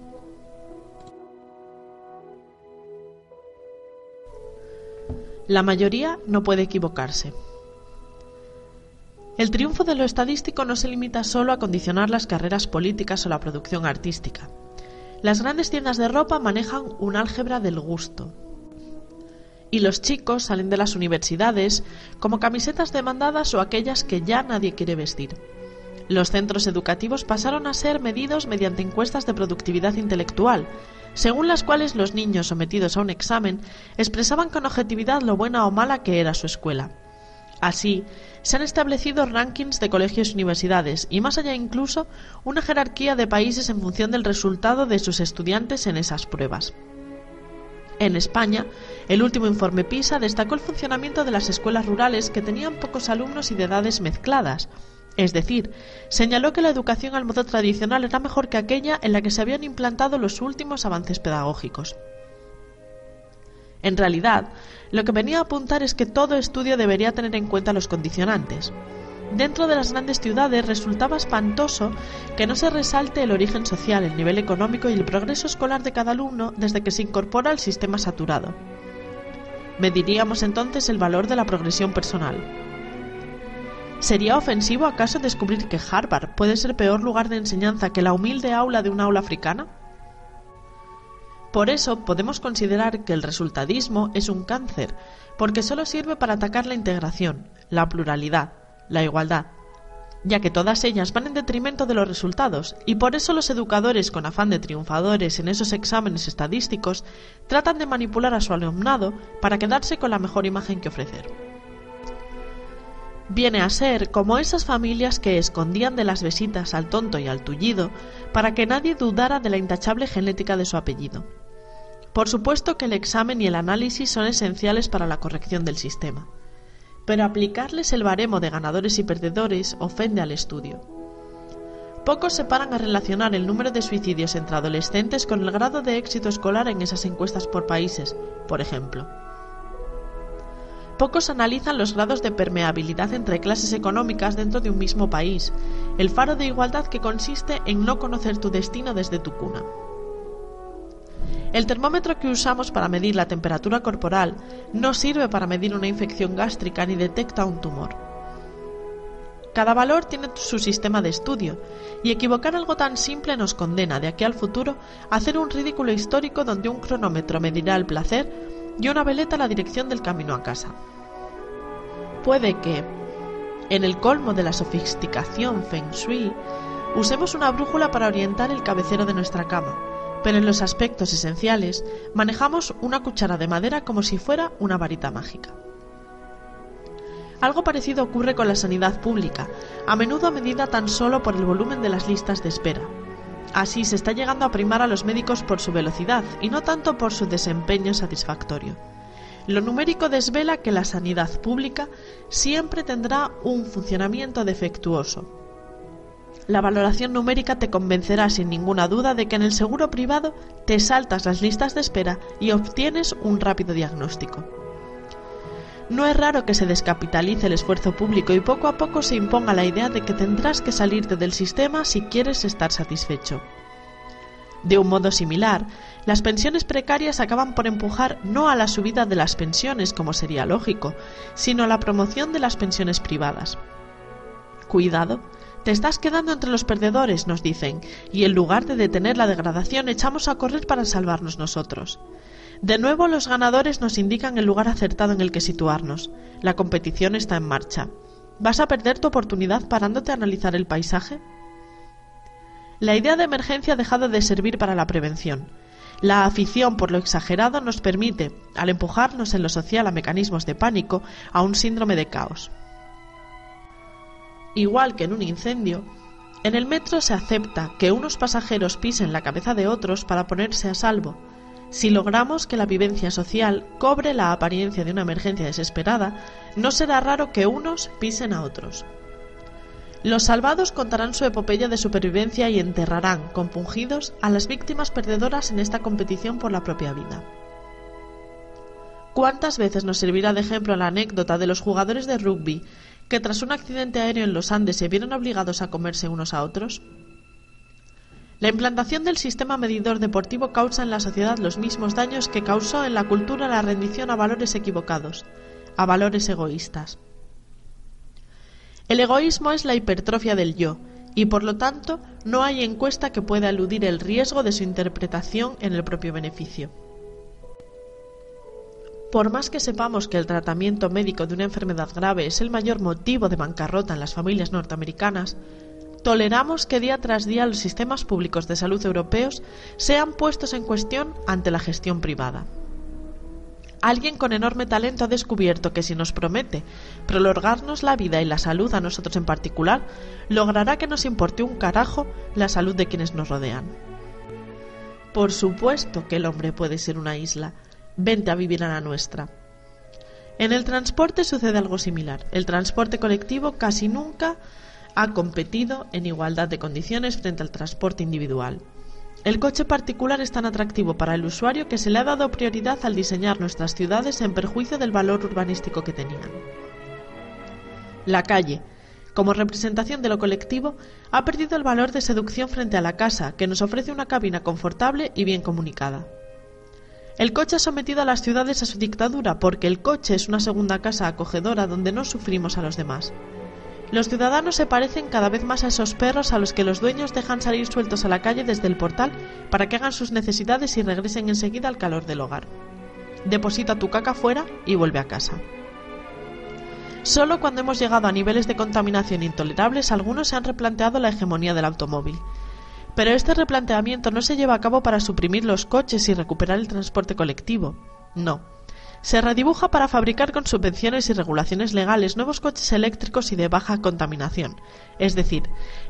La mayoría no puede equivocarse. El triunfo de lo estadístico no se limita solo a condicionar las carreras políticas o la producción artística. Las grandes tiendas de ropa manejan un álgebra del gusto. Y los chicos salen de las universidades como camisetas demandadas o aquellas que ya nadie quiere vestir. Los centros educativos pasaron a ser medidos mediante encuestas de productividad intelectual, según las cuales los niños sometidos a un examen expresaban con objetividad lo buena o mala que era su escuela. Así, se han establecido rankings de colegios y universidades y más allá incluso una jerarquía de países en función del resultado de sus estudiantes en esas pruebas. En España, el último informe PISA destacó el funcionamiento de las escuelas rurales que tenían pocos alumnos y de edades mezcladas, es decir, señaló que la educación al modo tradicional era mejor que aquella en la que se habían implantado los últimos avances pedagógicos. En realidad, lo que venía a apuntar es que todo estudio debería tener en cuenta los condicionantes. Dentro de las grandes ciudades resultaba espantoso que no se resalte el origen social, el nivel económico y el progreso escolar de cada alumno desde que se incorpora al sistema saturado. Mediríamos entonces el valor de la progresión personal. ¿Sería ofensivo acaso descubrir que Harvard puede ser peor lugar de enseñanza que la humilde aula de una aula africana? Por eso podemos considerar que el resultadismo es un cáncer, porque solo sirve para atacar la integración, la pluralidad, la igualdad, ya que todas ellas van en detrimento de los resultados, y por eso los educadores con afán de triunfadores en esos exámenes estadísticos tratan de manipular a su alumnado para quedarse con la mejor imagen que ofrecer. Viene a ser como esas familias que escondían de las visitas al tonto y al tullido para que nadie dudara de la intachable genética de su apellido. Por supuesto que el examen y el análisis son esenciales para la corrección del sistema, pero aplicarles el baremo de ganadores y perdedores ofende al estudio. Pocos se paran a relacionar el número de suicidios entre adolescentes con el grado de éxito escolar en esas encuestas por países, por ejemplo. Pocos analizan los grados de permeabilidad entre clases económicas dentro de un mismo país, el faro de igualdad que consiste en no conocer tu destino desde tu cuna. El termómetro que usamos para medir la temperatura corporal no sirve para medir una infección gástrica ni detecta un tumor. Cada valor tiene su sistema de estudio, y equivocar algo tan simple nos condena de aquí al futuro a hacer un ridículo histórico donde un cronómetro medirá el placer y una veleta la dirección del camino a casa. Puede que, en el colmo de la sofisticación feng shui, usemos una brújula para orientar el cabecero de nuestra cama, pero en los aspectos esenciales manejamos una cuchara de madera como si fuera una varita mágica. Algo parecido ocurre con la sanidad pública, a menudo medida tan solo por el volumen de las listas de espera. Así se está llegando a primar a los médicos por su velocidad y no tanto por su desempeño satisfactorio. Lo numérico desvela que la sanidad pública siempre tendrá un funcionamiento defectuoso, la valoración numérica te convencerá sin ninguna duda de que en el seguro privado te saltas las listas de espera y obtienes un rápido diagnóstico. No es raro que se descapitalice el esfuerzo público y poco a poco se imponga la idea de que tendrás que salirte del sistema si quieres estar satisfecho. De un modo similar, las pensiones precarias acaban por empujar no a la subida de las pensiones, como sería lógico, sino a la promoción de las pensiones privadas. Cuidado, te estás quedando entre los perdedores, nos dicen, y en lugar de detener la degradación echamos a correr para salvarnos nosotros. De nuevo los ganadores nos indican el lugar acertado en el que situarnos. La competición está en marcha. ¿Vas a perder tu oportunidad parándote a analizar el paisaje? La idea de emergencia ha dejado de servir para la prevención. La afición por lo exagerado nos permite, al empujarnos en lo social a mecanismos de pánico, a un síndrome de caos. Igual que en un incendio, en el metro se acepta que unos pasajeros pisen la cabeza de otros para ponerse a salvo. Si logramos que la vivencia social cobre la apariencia de una emergencia desesperada, no será raro que unos pisen a otros. Los salvados contarán su epopeya de supervivencia y enterrarán, compungidos, a las víctimas perdedoras en esta competición por la propia vida. ¿Cuántas veces nos servirá de ejemplo la anécdota de los jugadores de rugby que tras un accidente aéreo en los Andes se vieron obligados a comerse unos a otros? La implantación del sistema medidor deportivo causa en la sociedad los mismos daños que causó en la cultura la rendición a valores equivocados, a valores egoístas. El egoísmo es la hipertrofia del yo, y por lo tanto no hay encuesta que pueda eludir el riesgo de su interpretación en el propio beneficio. Por más que sepamos que el tratamiento médico de una enfermedad grave es el mayor motivo de bancarrota en las familias norteamericanas, toleramos que día tras día los sistemas públicos de salud europeos sean puestos en cuestión ante la gestión privada. Alguien con enorme talento ha descubierto que si nos promete prolongarnos la vida y la salud a nosotros en particular, logrará que nos importe un carajo la salud de quienes nos rodean. Por supuesto que el hombre puede ser una isla, vente a vivir a la nuestra. En el transporte sucede algo similar. El transporte colectivo casi nunca ha competido en igualdad de condiciones frente al transporte individual. El coche particular es tan atractivo para el usuario que se le ha dado prioridad al diseñar nuestras ciudades en perjuicio del valor urbanístico que tenían. La calle, como representación de lo colectivo, ha perdido el valor de seducción frente a la casa, que nos ofrece una cabina confortable y bien comunicada. El coche ha sometido a las ciudades a su dictadura porque el coche es una segunda casa acogedora donde no sufrimos a los demás. Los ciudadanos se parecen cada vez más a esos perros a los que los dueños dejan salir sueltos a la calle desde el portal para que hagan sus necesidades y regresen enseguida al calor del hogar. Deposita tu caca fuera y vuelve a casa. Solo cuando hemos llegado a niveles de contaminación intolerables algunos se han replanteado la hegemonía del automóvil pero este replanteamiento no se lleva a cabo para suprimir los coches y recuperar el transporte colectivo. No. Se redibuja para fabricar con subvenciones y regulaciones legales nuevos coches eléctricos y de baja contaminación. Es decir,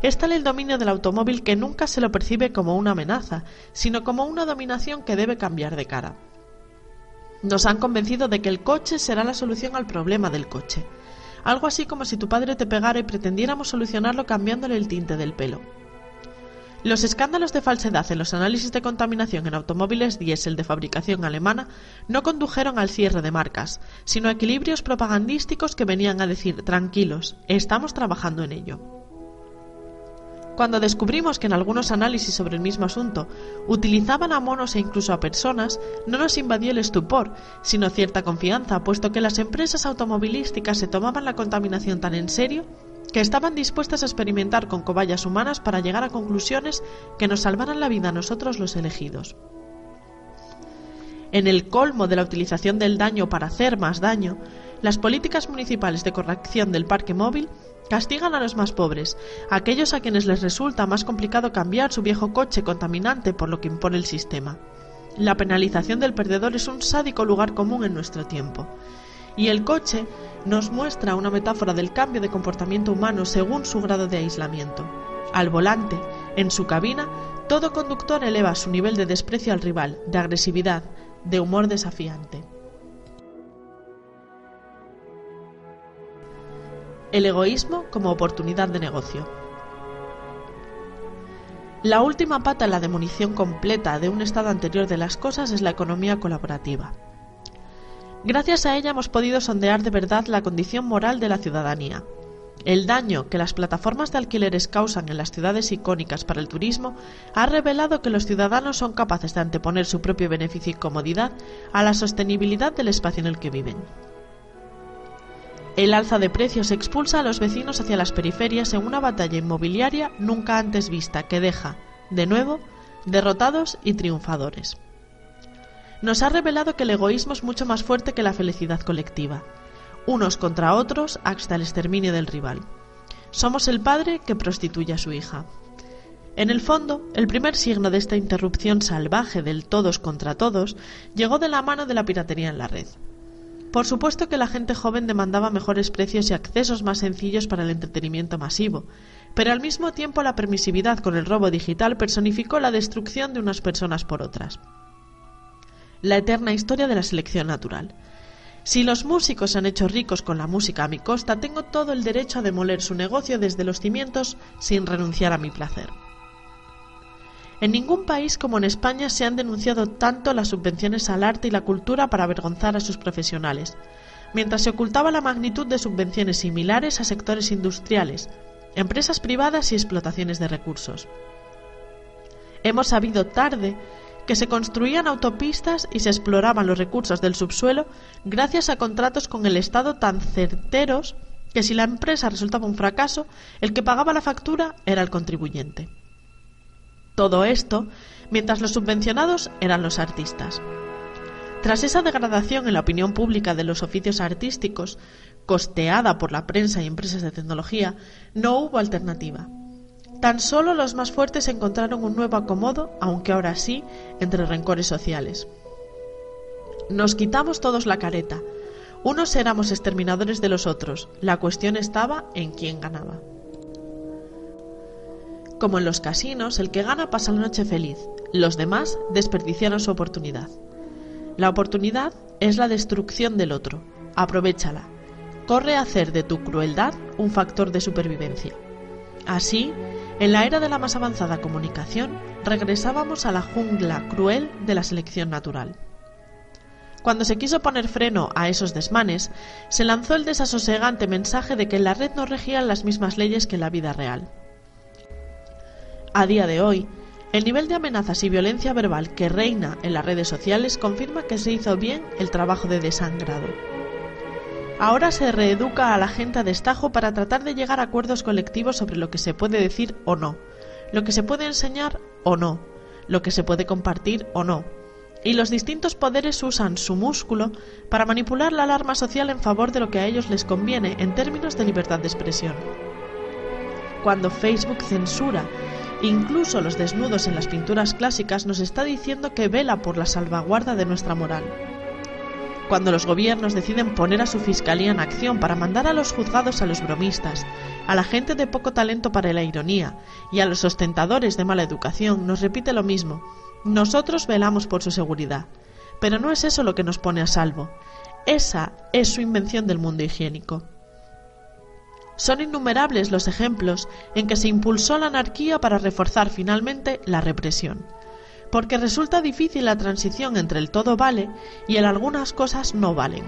es tal el dominio del automóvil que nunca se lo percibe como una amenaza, sino como una dominación que debe cambiar de cara. Nos han convencido de que el coche será la solución al problema del coche. Algo así como si tu padre te pegara y pretendiéramos solucionarlo cambiándole el tinte del pelo. Los escándalos de falsedad en los análisis de contaminación en automóviles diésel de fabricación alemana no condujeron al cierre de marcas, sino a equilibrios propagandísticos que venían a decir tranquilos, estamos trabajando en ello. Cuando descubrimos que en algunos análisis sobre el mismo asunto utilizaban a monos e incluso a personas, no nos invadió el estupor, sino cierta confianza, puesto que las empresas automovilísticas se tomaban la contaminación tan en serio que estaban dispuestas a experimentar con cobayas humanas para llegar a conclusiones que nos salvaran la vida a nosotros los elegidos. En el colmo de la utilización del daño para hacer más daño, las políticas municipales de corrección del parque móvil Castigan a los más pobres, aquellos a quienes les resulta más complicado cambiar su viejo coche contaminante por lo que impone el sistema. La penalización del perdedor es un sádico lugar común en nuestro tiempo. Y el coche nos muestra una metáfora del cambio de comportamiento humano según su grado de aislamiento. Al volante, en su cabina, todo conductor eleva su nivel de desprecio al rival, de agresividad, de humor desafiante. El egoísmo como oportunidad de negocio. La última pata en la demolición completa de un estado anterior de las cosas es la economía colaborativa. Gracias a ella hemos podido sondear de verdad la condición moral de la ciudadanía. El daño que las plataformas de alquileres causan en las ciudades icónicas para el turismo ha revelado que los ciudadanos son capaces de anteponer su propio beneficio y comodidad a la sostenibilidad del espacio en el que viven. El alza de precios expulsa a los vecinos hacia las periferias en una batalla inmobiliaria nunca antes vista que deja, de nuevo, derrotados y triunfadores. Nos ha revelado que el egoísmo es mucho más fuerte que la felicidad colectiva, unos contra otros hasta el exterminio del rival. Somos el padre que prostituye a su hija. En el fondo, el primer signo de esta interrupción salvaje del todos contra todos llegó de la mano de la piratería en la red. Por supuesto que la gente joven demandaba mejores precios y accesos más sencillos para el entretenimiento masivo, pero al mismo tiempo la permisividad con el robo digital personificó la destrucción de unas personas por otras. La eterna historia de la selección natural. Si los músicos se han hecho ricos con la música a mi costa, tengo todo el derecho a demoler su negocio desde los cimientos sin renunciar a mi placer. En ningún país como en España se han denunciado tanto las subvenciones al arte y la cultura para avergonzar a sus profesionales, mientras se ocultaba la magnitud de subvenciones similares a sectores industriales, empresas privadas y explotaciones de recursos. Hemos sabido tarde que se construían autopistas y se exploraban los recursos del subsuelo gracias a contratos con el Estado tan certeros que si la empresa resultaba un fracaso, el que pagaba la factura era el contribuyente. Todo esto mientras los subvencionados eran los artistas. Tras esa degradación en la opinión pública de los oficios artísticos, costeada por la prensa y empresas de tecnología, no hubo alternativa. Tan solo los más fuertes encontraron un nuevo acomodo, aunque ahora sí, entre rencores sociales. Nos quitamos todos la careta. Unos éramos exterminadores de los otros. La cuestión estaba en quién ganaba. Como en los casinos, el que gana pasa la noche feliz, los demás desperdiciaron su oportunidad. La oportunidad es la destrucción del otro, aprovechala. Corre a hacer de tu crueldad un factor de supervivencia. Así, en la era de la más avanzada comunicación, regresábamos a la jungla cruel de la selección natural. Cuando se quiso poner freno a esos desmanes, se lanzó el desasosegante mensaje de que en la red no regían las mismas leyes que en la vida real. A día de hoy, el nivel de amenazas y violencia verbal que reina en las redes sociales confirma que se hizo bien el trabajo de desangrado. Ahora se reeduca a la gente a destajo para tratar de llegar a acuerdos colectivos sobre lo que se puede decir o no, lo que se puede enseñar o no, lo que se puede compartir o no. Y los distintos poderes usan su músculo para manipular la alarma social en favor de lo que a ellos les conviene en términos de libertad de expresión. Cuando Facebook censura Incluso los desnudos en las pinturas clásicas nos está diciendo que vela por la salvaguarda de nuestra moral. Cuando los gobiernos deciden poner a su fiscalía en acción para mandar a los juzgados a los bromistas, a la gente de poco talento para la ironía y a los ostentadores de mala educación, nos repite lo mismo. Nosotros velamos por su seguridad. Pero no es eso lo que nos pone a salvo. Esa es su invención del mundo higiénico. Son innumerables los ejemplos en que se impulsó la anarquía para reforzar finalmente la represión, porque resulta difícil la transición entre el todo vale y el algunas cosas no valen.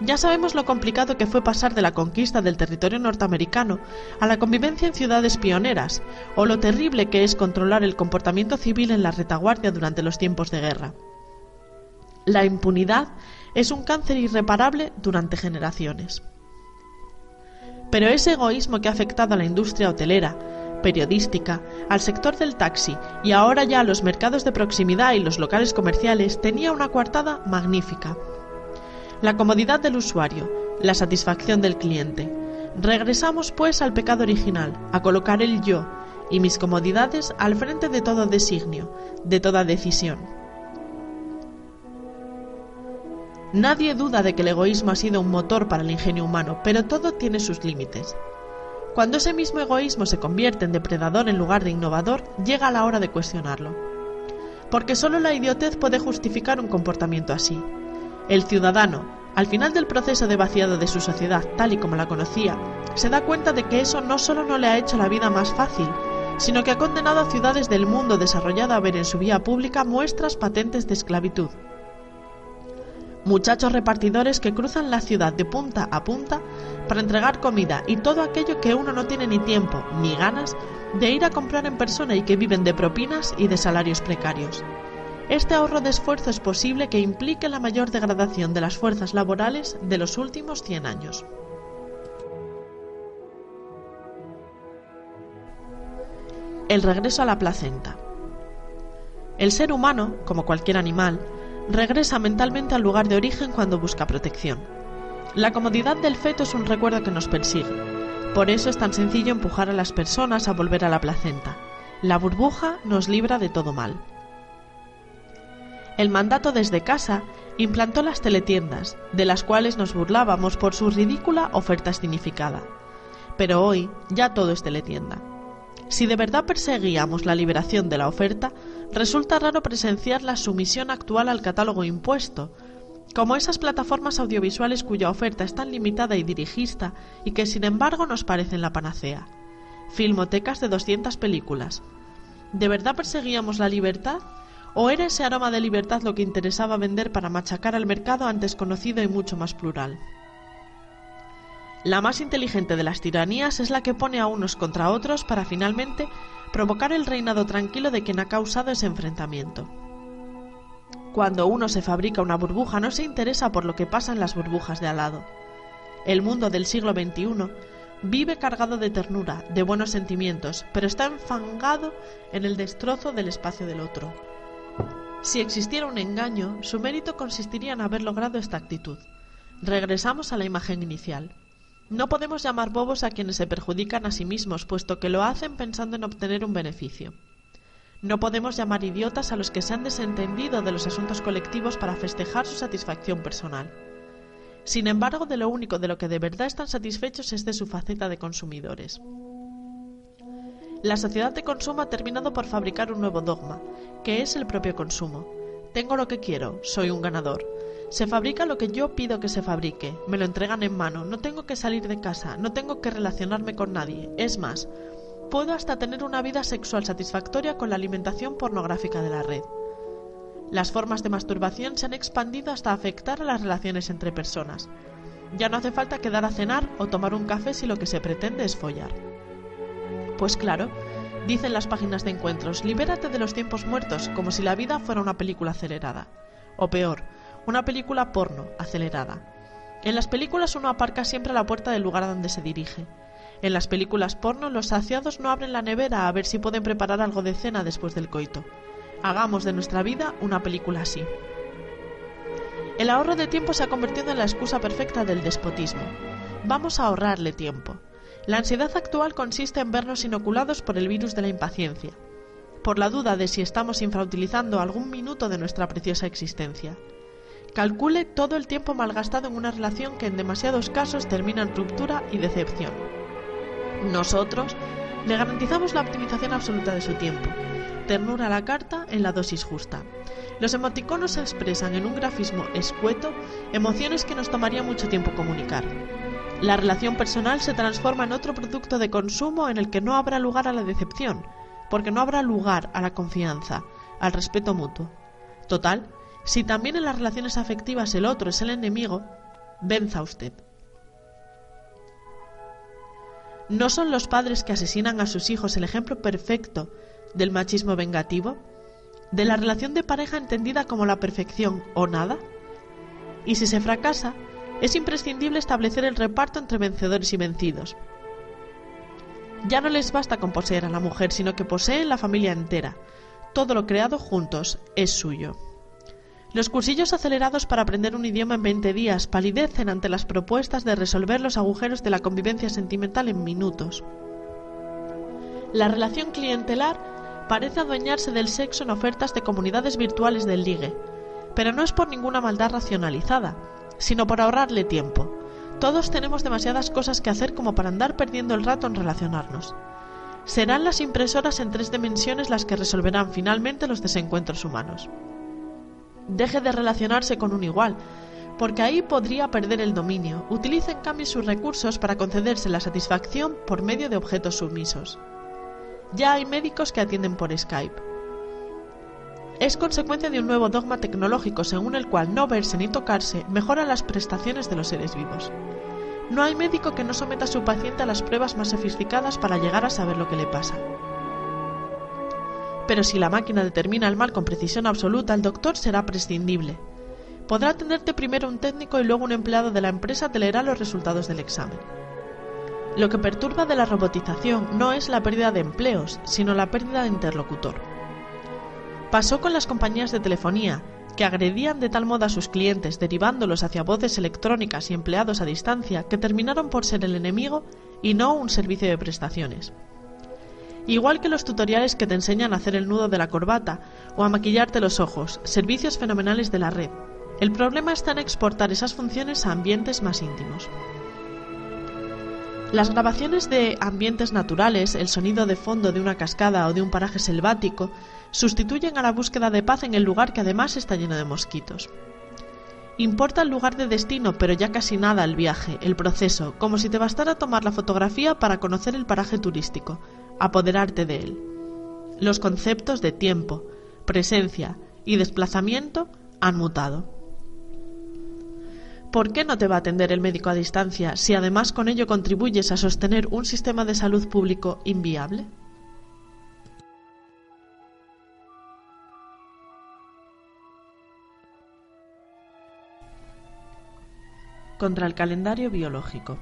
ya sabemos lo complicado que fue pasar de la conquista del territorio norteamericano a la convivencia en ciudades pioneras, o lo terrible que es controlar el comportamiento civil en la retaguardia durante los tiempos de guerra. La impunidad es un cáncer irreparable durante generaciones. Pero ese egoísmo que ha afectado a la industria hotelera, periodística, al sector del taxi y ahora ya a los mercados de proximidad y los locales comerciales tenía una coartada magnífica. La comodidad del usuario, la satisfacción del cliente. Regresamos pues al pecado original, a colocar el yo y mis comodidades al frente de todo designio, de toda decisión. Nadie duda de que el egoísmo ha sido un motor para el ingenio humano, pero todo tiene sus límites. Cuando ese mismo egoísmo se convierte en depredador en lugar de innovador, llega la hora de cuestionarlo. Porque solo la idiotez puede justificar un comportamiento así. El ciudadano, al final del proceso de vaciado de su sociedad tal y como la conocía, se da cuenta de que eso no solo no le ha hecho la vida más fácil, sino que ha condenado a ciudades del mundo desarrollado a ver en su vía pública muestras patentes de esclavitud muchachos repartidores que cruzan la ciudad de punta a punta para entregar comida y todo aquello que uno no tiene ni tiempo ni ganas de ir a comprar en persona y que viven de propinas y de salarios precarios. Este ahorro de esfuerzo es posible que implique la mayor degradación de las fuerzas laborales de los últimos 100 años. El regreso a la placenta. El ser humano, como cualquier animal, regresa mentalmente al lugar de origen cuando busca protección. La comodidad del feto es un recuerdo que nos persigue. Por eso es tan sencillo empujar a las personas a volver a la placenta. La burbuja nos libra de todo mal. El mandato desde casa implantó las teletiendas, de las cuales nos burlábamos por su ridícula oferta significada. Pero hoy ya todo es teletienda. Si de verdad perseguíamos la liberación de la oferta, resulta raro presenciar la sumisión actual al catálogo impuesto, como esas plataformas audiovisuales cuya oferta es tan limitada y dirigista y que sin embargo nos parecen la panacea. Filmotecas de 200 películas. ¿De verdad perseguíamos la libertad? ¿O era ese aroma de libertad lo que interesaba vender para machacar al mercado antes conocido y mucho más plural? La más inteligente de las tiranías es la que pone a unos contra otros para finalmente provocar el reinado tranquilo de quien ha causado ese enfrentamiento. Cuando uno se fabrica una burbuja no se interesa por lo que pasa en las burbujas de al lado. El mundo del siglo XXI vive cargado de ternura, de buenos sentimientos, pero está enfangado en el destrozo del espacio del otro. Si existiera un engaño, su mérito consistiría en haber logrado esta actitud. Regresamos a la imagen inicial. No podemos llamar bobos a quienes se perjudican a sí mismos, puesto que lo hacen pensando en obtener un beneficio. No podemos llamar idiotas a los que se han desentendido de los asuntos colectivos para festejar su satisfacción personal. Sin embargo, de lo único de lo que de verdad están satisfechos es de su faceta de consumidores. La sociedad de consumo ha terminado por fabricar un nuevo dogma, que es el propio consumo. Tengo lo que quiero, soy un ganador. Se fabrica lo que yo pido que se fabrique, me lo entregan en mano, no tengo que salir de casa, no tengo que relacionarme con nadie. Es más, puedo hasta tener una vida sexual satisfactoria con la alimentación pornográfica de la red. Las formas de masturbación se han expandido hasta afectar a las relaciones entre personas. Ya no hace falta quedar a cenar o tomar un café si lo que se pretende es follar. Pues claro, dicen las páginas de encuentros, libérate de los tiempos muertos como si la vida fuera una película acelerada. O peor, una película porno, acelerada. En las películas uno aparca siempre a la puerta del lugar a donde se dirige. En las películas porno los saciados no abren la nevera a ver si pueden preparar algo de cena después del coito. Hagamos de nuestra vida una película así. El ahorro de tiempo se ha convertido en la excusa perfecta del despotismo. Vamos a ahorrarle tiempo. La ansiedad actual consiste en vernos inoculados por el virus de la impaciencia, por la duda de si estamos infrautilizando algún minuto de nuestra preciosa existencia. Calcule todo el tiempo malgastado en una relación que en demasiados casos termina en ruptura y decepción. Nosotros le garantizamos la optimización absoluta de su tiempo, ternura a la carta en la dosis justa. Los emoticonos expresan en un grafismo escueto emociones que nos tomaría mucho tiempo comunicar. La relación personal se transforma en otro producto de consumo en el que no habrá lugar a la decepción, porque no habrá lugar a la confianza, al respeto mutuo. Total, si también en las relaciones afectivas el otro es el enemigo, venza usted. ¿No son los padres que asesinan a sus hijos el ejemplo perfecto del machismo vengativo? ¿De la relación de pareja entendida como la perfección o nada? Y si se fracasa, es imprescindible establecer el reparto entre vencedores y vencidos. Ya no les basta con poseer a la mujer, sino que poseen la familia entera. Todo lo creado juntos es suyo. Los cursillos acelerados para aprender un idioma en 20 días palidecen ante las propuestas de resolver los agujeros de la convivencia sentimental en minutos. La relación clientelar parece adueñarse del sexo en ofertas de comunidades virtuales del ligue, pero no es por ninguna maldad racionalizada, sino por ahorrarle tiempo. Todos tenemos demasiadas cosas que hacer como para andar perdiendo el rato en relacionarnos. Serán las impresoras en tres dimensiones las que resolverán finalmente los desencuentros humanos deje de relacionarse con un igual, porque ahí podría perder el dominio. Utilice en cambio sus recursos para concederse la satisfacción por medio de objetos sumisos. Ya hay médicos que atienden por Skype. Es consecuencia de un nuevo dogma tecnológico según el cual no verse ni tocarse mejora las prestaciones de los seres vivos. No hay médico que no someta a su paciente a las pruebas más sofisticadas para llegar a saber lo que le pasa. Pero si la máquina determina el mal con precisión absoluta, el doctor será prescindible. Podrá atenderte primero un técnico y luego un empleado de la empresa te leerá los resultados del examen. Lo que perturba de la robotización no es la pérdida de empleos, sino la pérdida de interlocutor. Pasó con las compañías de telefonía, que agredían de tal modo a sus clientes, derivándolos hacia voces electrónicas y empleados a distancia, que terminaron por ser el enemigo y no un servicio de prestaciones. Igual que los tutoriales que te enseñan a hacer el nudo de la corbata o a maquillarte los ojos, servicios fenomenales de la red. El problema está en exportar esas funciones a ambientes más íntimos. Las grabaciones de ambientes naturales, el sonido de fondo de una cascada o de un paraje selvático, sustituyen a la búsqueda de paz en el lugar que además está lleno de mosquitos. Importa el lugar de destino, pero ya casi nada el viaje, el proceso, como si te bastara tomar la fotografía para conocer el paraje turístico, apoderarte de él. Los conceptos de tiempo, presencia y desplazamiento han mutado. ¿Por qué no te va a atender el médico a distancia si además con ello contribuyes a sostener un sistema de salud público inviable? Contra el calendario biológico.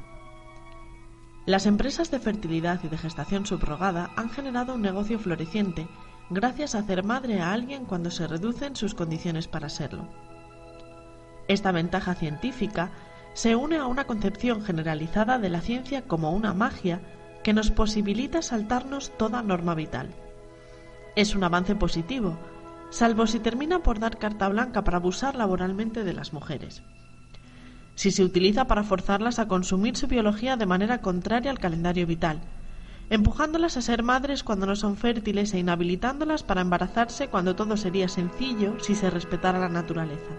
Las empresas de fertilidad y de gestación subrogada han generado un negocio floreciente gracias a hacer madre a alguien cuando se reducen sus condiciones para serlo. Esta ventaja científica se une a una concepción generalizada de la ciencia como una magia que nos posibilita saltarnos toda norma vital. Es un avance positivo, salvo si termina por dar carta blanca para abusar laboralmente de las mujeres si se utiliza para forzarlas a consumir su biología de manera contraria al calendario vital, empujándolas a ser madres cuando no son fértiles e inhabilitándolas para embarazarse cuando todo sería sencillo si se respetara la naturaleza.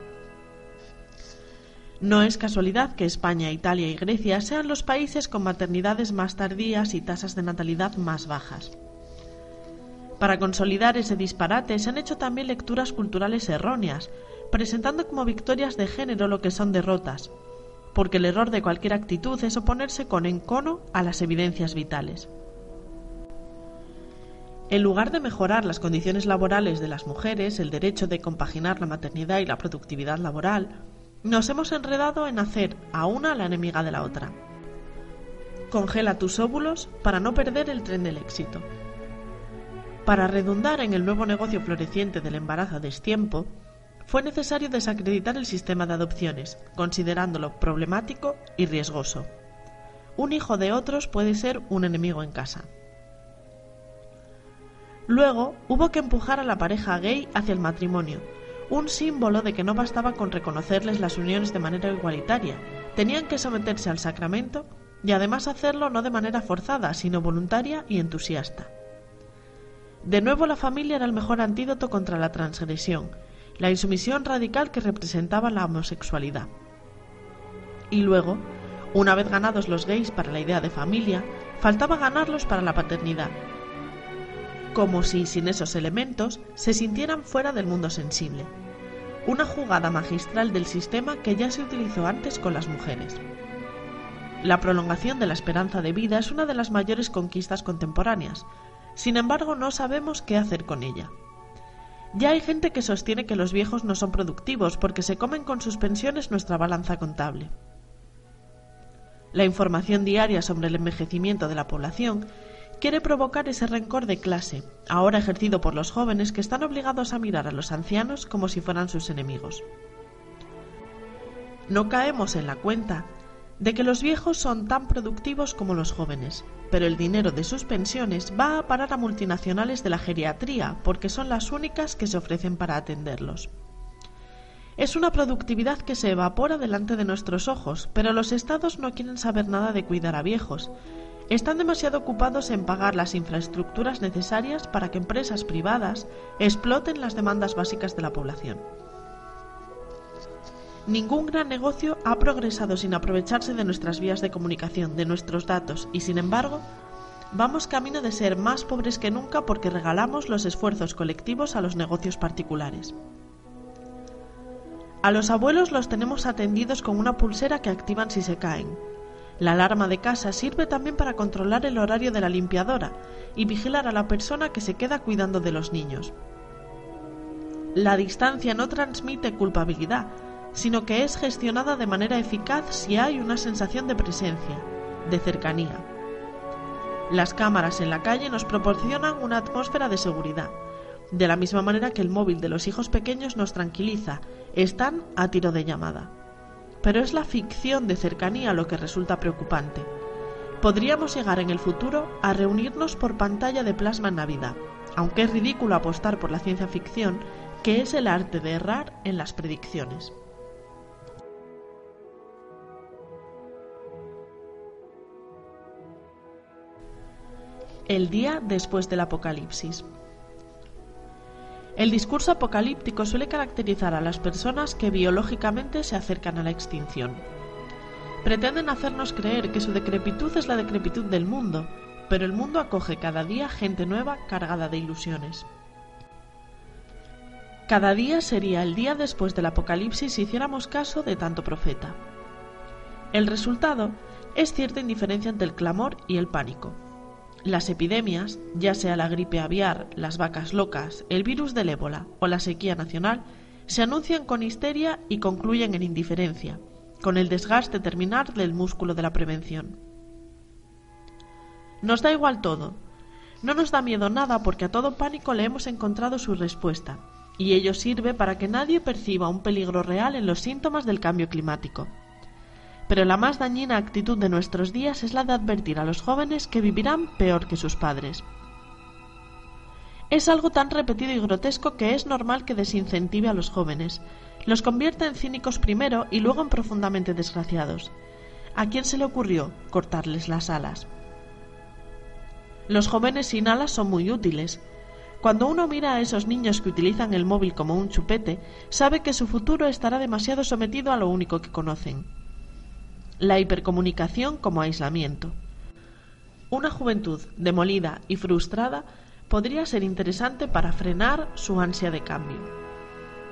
No es casualidad que España, Italia y Grecia sean los países con maternidades más tardías y tasas de natalidad más bajas. Para consolidar ese disparate se han hecho también lecturas culturales erróneas, presentando como victorias de género lo que son derrotas, porque el error de cualquier actitud es oponerse con encono a las evidencias vitales. En lugar de mejorar las condiciones laborales de las mujeres, el derecho de compaginar la maternidad y la productividad laboral, nos hemos enredado en hacer a una la enemiga de la otra. Congela tus óvulos para no perder el tren del éxito. Para redundar en el nuevo negocio floreciente del embarazo a destiempo, fue necesario desacreditar el sistema de adopciones, considerándolo problemático y riesgoso. Un hijo de otros puede ser un enemigo en casa. Luego hubo que empujar a la pareja gay hacia el matrimonio, un símbolo de que no bastaba con reconocerles las uniones de manera igualitaria, tenían que someterse al sacramento y además hacerlo no de manera forzada, sino voluntaria y entusiasta. De nuevo la familia era el mejor antídoto contra la transgresión, la insumisión radical que representaba la homosexualidad. Y luego, una vez ganados los gays para la idea de familia, faltaba ganarlos para la paternidad, como si sin esos elementos se sintieran fuera del mundo sensible. una jugada magistral del sistema que ya se utilizó antes con las mujeres. La prolongación de la esperanza de vida es una de las mayores conquistas contemporáneas, sin embargo no sabemos qué hacer con ella. Ya hay gente que sostiene que los viejos no son productivos porque se comen con sus pensiones nuestra balanza contable. La información diaria sobre el envejecimiento de la población quiere provocar ese rencor de clase, ahora ejercido por los jóvenes que están obligados a mirar a los ancianos como si fueran sus enemigos. No caemos en la cuenta de que los viejos son tan productivos como los jóvenes, pero el dinero de sus pensiones va a parar a multinacionales de la geriatría porque son las únicas que se ofrecen para atenderlos. Es una productividad que se evapora delante de nuestros ojos, pero los estados no quieren saber nada de cuidar a viejos, están demasiado ocupados en pagar las infraestructuras necesarias para que empresas privadas exploten las demandas básicas de la población. Ningún gran negocio ha progresado sin aprovecharse de nuestras vías de comunicación, de nuestros datos, y sin embargo, vamos camino de ser más pobres que nunca porque regalamos los esfuerzos colectivos a los negocios particulares. A los abuelos los tenemos atendidos con una pulsera que activan si se caen, la alarma de casa sirve también para controlar el horario de la limpiadora y vigilar a la persona que se queda cuidando de los niños. La distancia no transmite culpabilidad, sino que es gestionada de manera eficaz si hay una sensación de presencia, de cercanía. Las cámaras en la calle nos proporcionan una atmósfera de seguridad, de la misma manera que el móvil de los hijos pequeños nos tranquiliza, están a tiro de llamada pero es la ficción de cercanía lo que resulta preocupante. Podríamos llegar en el futuro a reunirnos por pantalla de plasma en Navidad, aunque es ridículo apostar por la ciencia ficción, que es el arte de errar en las predicciones. El día después del apocalipsis. El discurso apocalíptico suele caracterizar a las personas que biológicamente se acercan a la extinción. Pretenden hacernos creer que su decrepitud es la decrepitud del mundo, pero el mundo acoge cada día gente nueva cargada de ilusiones. Cada día sería el día después del apocalipsis si hiciéramos caso de tanto profeta. El resultado es cierta indiferencia ante el clamor y el pánico. Las epidemias, ya sea la gripe aviar, las vacas locas, el virus del ébola o la sequía nacional, se anuncian con histeria y concluyen en indiferencia, con el desgaste terminal del músculo de la prevención. Nos da igual todo. No nos da miedo nada porque a todo pánico le hemos encontrado su respuesta, y ello sirve para que nadie perciba un peligro real en los síntomas del cambio climático pero la más dañina actitud de nuestros días es la de advertir a los jóvenes que vivirán peor que sus padres. Es algo tan repetido y grotesco que es normal que desincentive a los jóvenes, los convierta en cínicos primero y luego en profundamente desgraciados. ¿A quién se le ocurrió cortarles las alas? Los jóvenes sin alas son muy útiles. Cuando uno mira a esos niños que utilizan el móvil como un chupete, sabe que su futuro estará demasiado sometido a lo único que conocen, la hipercomunicación como aislamiento. Una juventud demolida y frustrada podría ser interesante para frenar su ansia de cambio.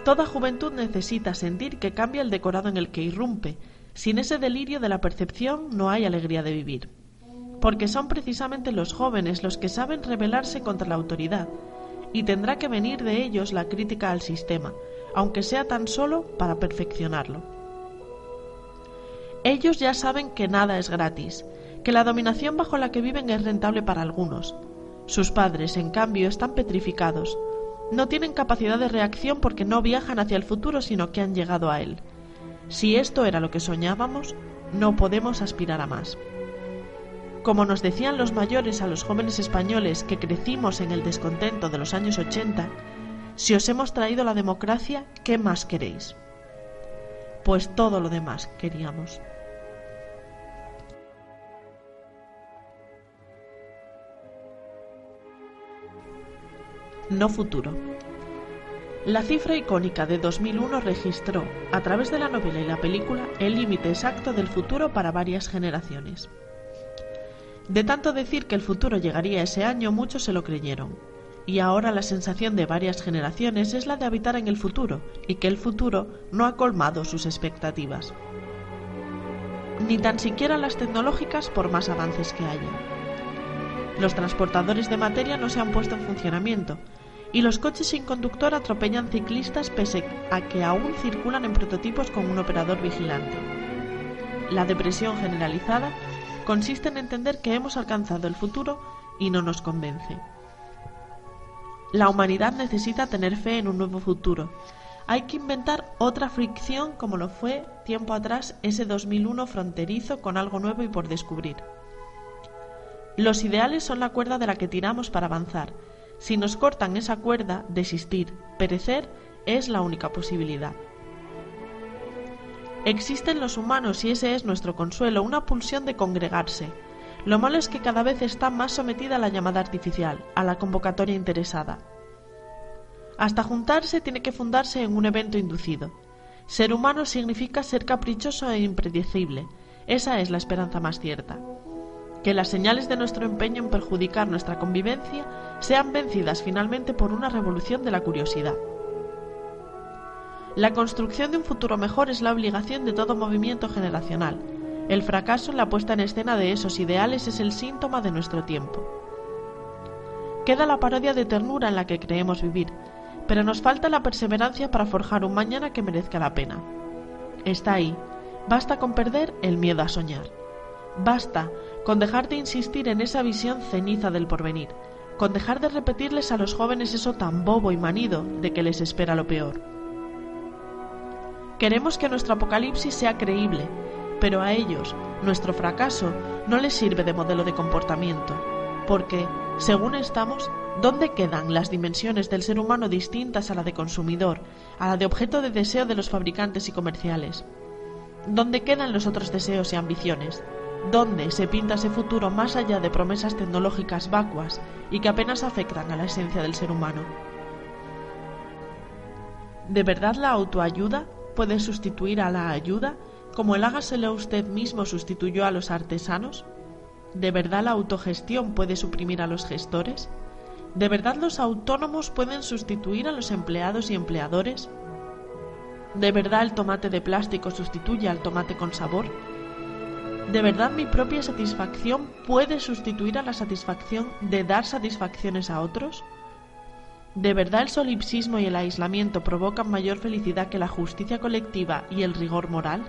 Toda juventud necesita sentir que cambia el decorado en el que irrumpe. Sin ese delirio de la percepción no hay alegría de vivir. Porque son precisamente los jóvenes los que saben rebelarse contra la autoridad, y tendrá que venir de ellos la crítica al sistema, aunque sea tan solo para perfeccionarlo. Ellos ya saben que nada es gratis, que la dominación bajo la que viven es rentable para algunos. Sus padres, en cambio, están petrificados. No tienen capacidad de reacción porque no viajan hacia el futuro, sino que han llegado a él. Si esto era lo que soñábamos, no podemos aspirar a más. Como nos decían los mayores a los jóvenes españoles que crecimos en el descontento de los años 80, si os hemos traído la democracia, ¿qué más queréis? Pues todo lo demás queríamos. No futuro. La cifra icónica de 2001 registró, a través de la novela y la película, el límite exacto del futuro para varias generaciones. De tanto decir que el futuro llegaría ese año, muchos se lo creyeron. y ahora la sensación de varias generaciones es la de habitar en el futuro y que el futuro no ha colmado sus expectativas. Ni tan siquiera las tecnológicas por más avances que haya. Los transportadores de materia no se han puesto en funcionamiento y los coches sin conductor atropellan ciclistas pese a que aún circulan en prototipos con un operador vigilante. La depresión generalizada consiste en entender que hemos alcanzado el futuro y no nos convence. La humanidad necesita tener fe en un nuevo futuro. Hay que inventar otra fricción como lo fue tiempo atrás ese 2001 fronterizo con algo nuevo y por descubrir. Los ideales son la cuerda de la que tiramos para avanzar. Si nos cortan esa cuerda, desistir, perecer, es la única posibilidad. Existe en los humanos, y ese es nuestro consuelo, una pulsión de congregarse. Lo malo es que cada vez está más sometida a la llamada artificial, a la convocatoria interesada. Hasta juntarse tiene que fundarse en un evento inducido. Ser humano significa ser caprichoso e impredecible. Esa es la esperanza más cierta. Que las señales de nuestro empeño en perjudicar nuestra convivencia sean vencidas finalmente por una revolución de la curiosidad. La construcción de un futuro mejor es la obligación de todo movimiento generacional. El fracaso en la puesta en escena de esos ideales es el síntoma de nuestro tiempo. Queda la parodia de ternura en la que creemos vivir, pero nos falta la perseverancia para forjar un mañana que merezca la pena. Está ahí. Basta con perder el miedo a soñar. Basta con dejar de insistir en esa visión ceniza del porvenir, con dejar de repetirles a los jóvenes eso tan bobo y manido de que les espera lo peor. Queremos que nuestro apocalipsis sea creíble, pero a ellos nuestro fracaso no les sirve de modelo de comportamiento, porque, según estamos, ¿dónde quedan las dimensiones del ser humano distintas a la de consumidor, a la de objeto de deseo de los fabricantes y comerciales? ¿Dónde quedan los otros deseos y ambiciones? ¿Dónde se pinta ese futuro más allá de promesas tecnológicas vacuas y que apenas afectan a la esencia del ser humano? ¿De verdad la autoayuda puede sustituir a la ayuda, como el hágaselo usted mismo sustituyó a los artesanos? ¿De verdad la autogestión puede suprimir a los gestores? ¿De verdad los autónomos pueden sustituir a los empleados y empleadores? ¿De verdad el tomate de plástico sustituye al tomate con sabor? ¿De verdad mi propia satisfacción puede sustituir a la satisfacción de dar satisfacciones a otros? ¿De verdad el solipsismo y el aislamiento provocan mayor felicidad que la justicia colectiva y el rigor moral?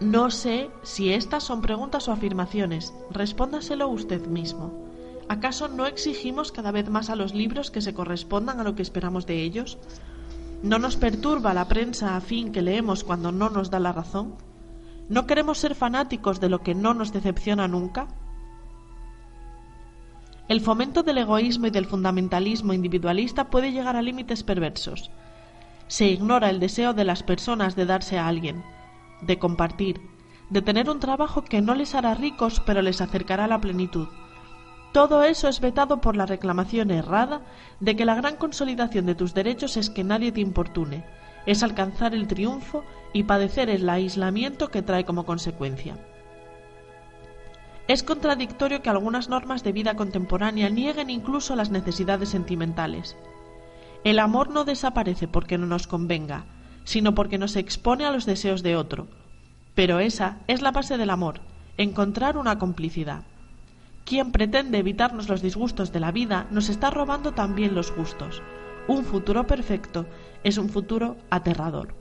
No sé si estas son preguntas o afirmaciones. Respóndaselo usted mismo. ¿Acaso no exigimos cada vez más a los libros que se correspondan a lo que esperamos de ellos? ¿No nos perturba la prensa a fin que leemos cuando no nos da la razón? ¿No queremos ser fanáticos de lo que no nos decepciona nunca? El fomento del egoísmo y del fundamentalismo individualista puede llegar a límites perversos. Se ignora el deseo de las personas de darse a alguien, de compartir, de tener un trabajo que no les hará ricos pero les acercará a la plenitud. Todo eso es vetado por la reclamación errada de que la gran consolidación de tus derechos es que nadie te importune, es alcanzar el triunfo y padecer el aislamiento que trae como consecuencia. Es contradictorio que algunas normas de vida contemporánea nieguen incluso las necesidades sentimentales. El amor no desaparece porque no nos convenga, sino porque nos expone a los deseos de otro. Pero esa es la base del amor, encontrar una complicidad. Quien pretende evitarnos los disgustos de la vida nos está robando también los gustos. Un futuro perfecto es un futuro aterrador.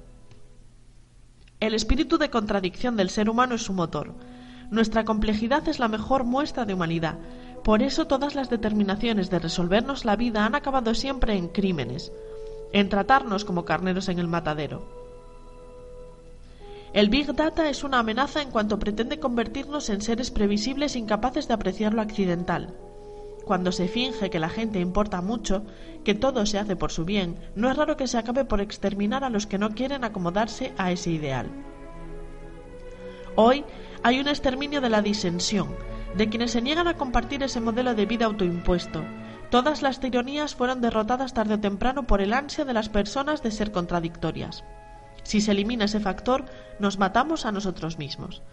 El espíritu de contradicción del ser humano es su motor, nuestra complejidad es la mejor muestra de humanidad. Por eso todas las determinaciones de resolvernos la vida han acabado siempre en crímenes, en tratarnos como carneros en el matadero. El Big Data es una amenaza en cuanto pretende convertirnos en seres previsibles incapaces de apreciar lo accidental. Cuando se finge que la gente importa mucho, que todo se hace por su bien, no es raro que se acabe por exterminar a los que no quieren acomodarse a ese ideal. Hoy hay un exterminio de la disensión, de quienes se niegan a compartir ese modelo de vida autoimpuesto. Todas las tironías fueron derrotadas tarde o temprano por el ansia de las personas de ser contradictorias. Si se elimina ese factor, nos matamos a nosotros mismos.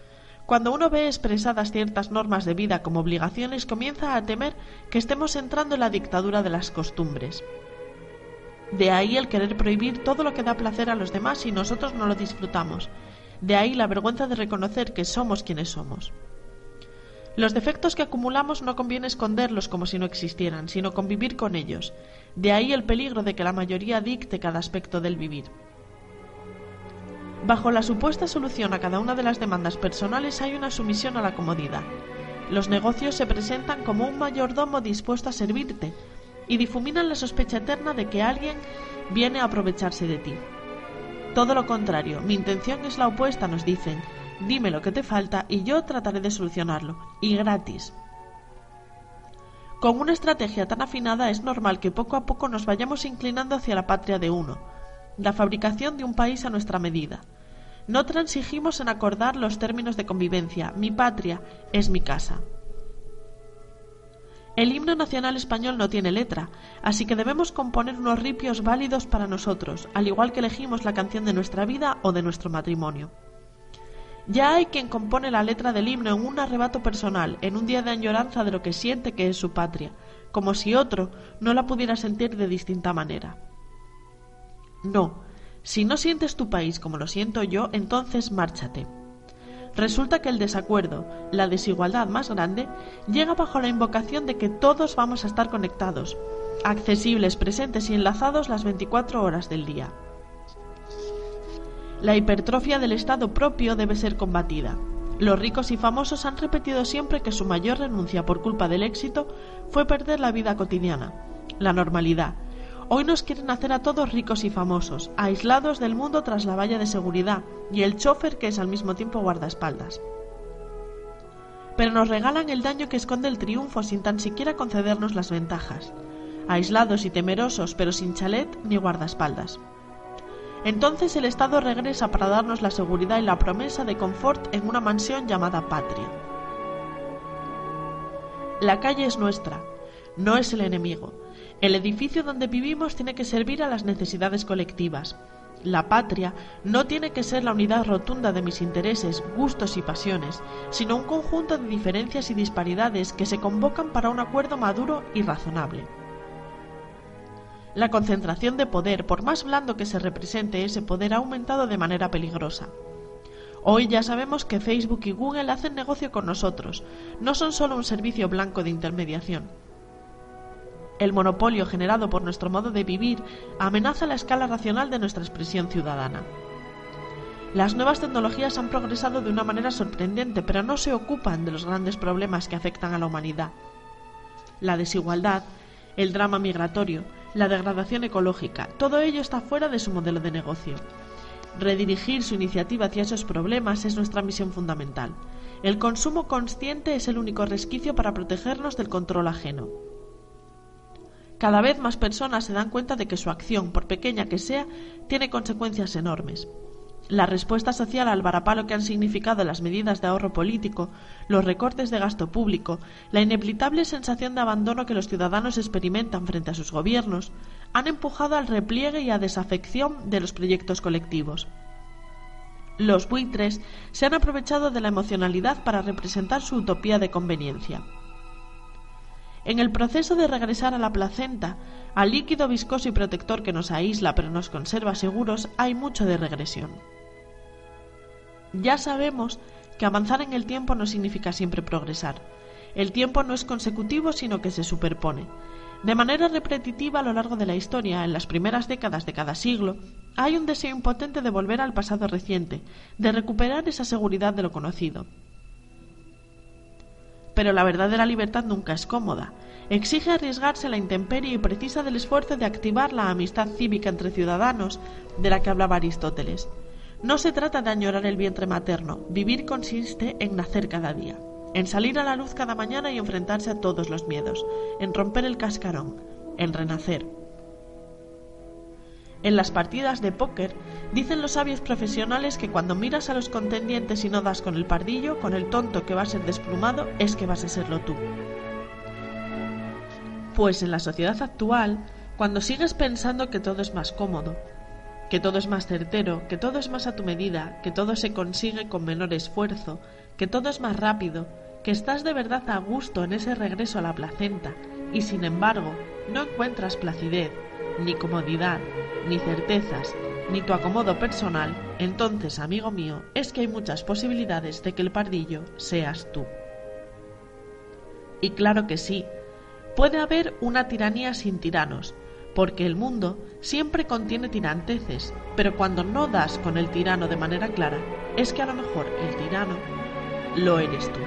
Cuando uno ve expresadas ciertas normas de vida como obligaciones, comienza a temer que estemos entrando en la dictadura de las costumbres. De ahí el querer prohibir todo lo que da placer a los demás y nosotros no lo disfrutamos. De ahí la vergüenza de reconocer que somos quienes somos. Los defectos que acumulamos no conviene esconderlos como si no existieran, sino convivir con ellos. De ahí el peligro de que la mayoría dicte cada aspecto del vivir. Bajo la supuesta solución a cada una de las demandas personales hay una sumisión a la comodidad. Los negocios se presentan como un mayordomo dispuesto a servirte y difuminan la sospecha eterna de que alguien viene a aprovecharse de ti. Todo lo contrario, mi intención es la opuesta, nos dicen. Dime lo que te falta y yo trataré de solucionarlo, y gratis. Con una estrategia tan afinada es normal que poco a poco nos vayamos inclinando hacia la patria de uno, la fabricación de un país a nuestra medida. No transigimos en acordar los términos de convivencia. Mi patria es mi casa. El himno nacional español no tiene letra, así que debemos componer unos ripios válidos para nosotros, al igual que elegimos la canción de nuestra vida o de nuestro matrimonio. Ya hay quien compone la letra del himno en un arrebato personal, en un día de añoranza de lo que siente que es su patria, como si otro no la pudiera sentir de distinta manera. No, si no sientes tu país como lo siento yo, entonces márchate. Resulta que el desacuerdo, la desigualdad más grande, llega bajo la invocación de que todos vamos a estar conectados, accesibles, presentes y enlazados las 24 horas del día. La hipertrofia del Estado propio debe ser combatida. Los ricos y famosos han repetido siempre que su mayor renuncia por culpa del éxito fue perder la vida cotidiana, la normalidad, Hoy nos quieren hacer a todos ricos y famosos, aislados del mundo tras la valla de seguridad y el chofer que es al mismo tiempo guardaespaldas. Pero nos regalan el daño que esconde el triunfo sin tan siquiera concedernos las ventajas, aislados y temerosos pero sin chalet ni guardaespaldas. Entonces el Estado regresa para darnos la seguridad y la promesa de confort en una mansión llamada patria. La calle es nuestra, no es el enemigo, el edificio donde vivimos tiene que servir a las necesidades colectivas. La patria no tiene que ser la unidad rotunda de mis intereses, gustos y pasiones, sino un conjunto de diferencias y disparidades que se convocan para un acuerdo maduro y razonable. La concentración de poder, por más blando que se represente ese poder, ha aumentado de manera peligrosa. Hoy ya sabemos que Facebook y Google hacen negocio con nosotros, no son solo un servicio blanco de intermediación. El monopolio generado por nuestro modo de vivir amenaza la escala racional de nuestra expresión ciudadana. Las nuevas tecnologías han progresado de una manera sorprendente, pero no se ocupan de los grandes problemas que afectan a la humanidad. La desigualdad, el drama migratorio, la degradación ecológica, todo ello está fuera de su modelo de negocio. Redirigir su iniciativa hacia esos problemas es nuestra misión fundamental. El consumo consciente es el único resquicio para protegernos del control ajeno. Cada vez más personas se dan cuenta de que su acción, por pequeña que sea, tiene consecuencias enormes. La respuesta social al varapalo que han significado las medidas de ahorro político, los recortes de gasto público, la inevitable sensación de abandono que los ciudadanos experimentan frente a sus gobiernos, han empujado al repliegue y a desafección de los proyectos colectivos. Los buitres se han aprovechado de la emocionalidad para representar su utopía de conveniencia. En el proceso de regresar a la placenta, al líquido viscoso y protector que nos aísla pero nos conserva seguros, hay mucho de regresión. Ya sabemos que avanzar en el tiempo no significa siempre progresar. El tiempo no es consecutivo, sino que se superpone. De manera repetitiva a lo largo de la historia, en las primeras décadas de cada siglo, hay un deseo impotente de volver al pasado reciente, de recuperar esa seguridad de lo conocido pero la verdadera libertad nunca es cómoda. Exige arriesgarse a la intemperie y precisa del esfuerzo de activar la amistad cívica entre ciudadanos de la que hablaba Aristóteles. No se trata de añorar el vientre materno, vivir consiste en nacer cada día, en salir a la luz cada mañana y enfrentarse a todos los miedos, en romper el cascarón, en renacer. En las partidas de póker dicen los sabios profesionales que cuando miras a los contendientes y no das con el pardillo, con el tonto que va a ser desplumado, es que vas a serlo tú. Pues en la sociedad actual, cuando sigues pensando que todo es más cómodo, que todo es más certero, que todo es más a tu medida, que todo se consigue con menor esfuerzo, que todo es más rápido, que estás de verdad a gusto en ese regreso a la placenta y sin embargo no encuentras placidez, ni comodidad, ni certezas, ni tu acomodo personal, entonces, amigo mío, es que hay muchas posibilidades de que el pardillo seas tú. Y claro que sí, puede haber una tiranía sin tiranos, porque el mundo siempre contiene tiranteces, pero cuando no das con el tirano de manera clara, es que a lo mejor el tirano lo eres tú.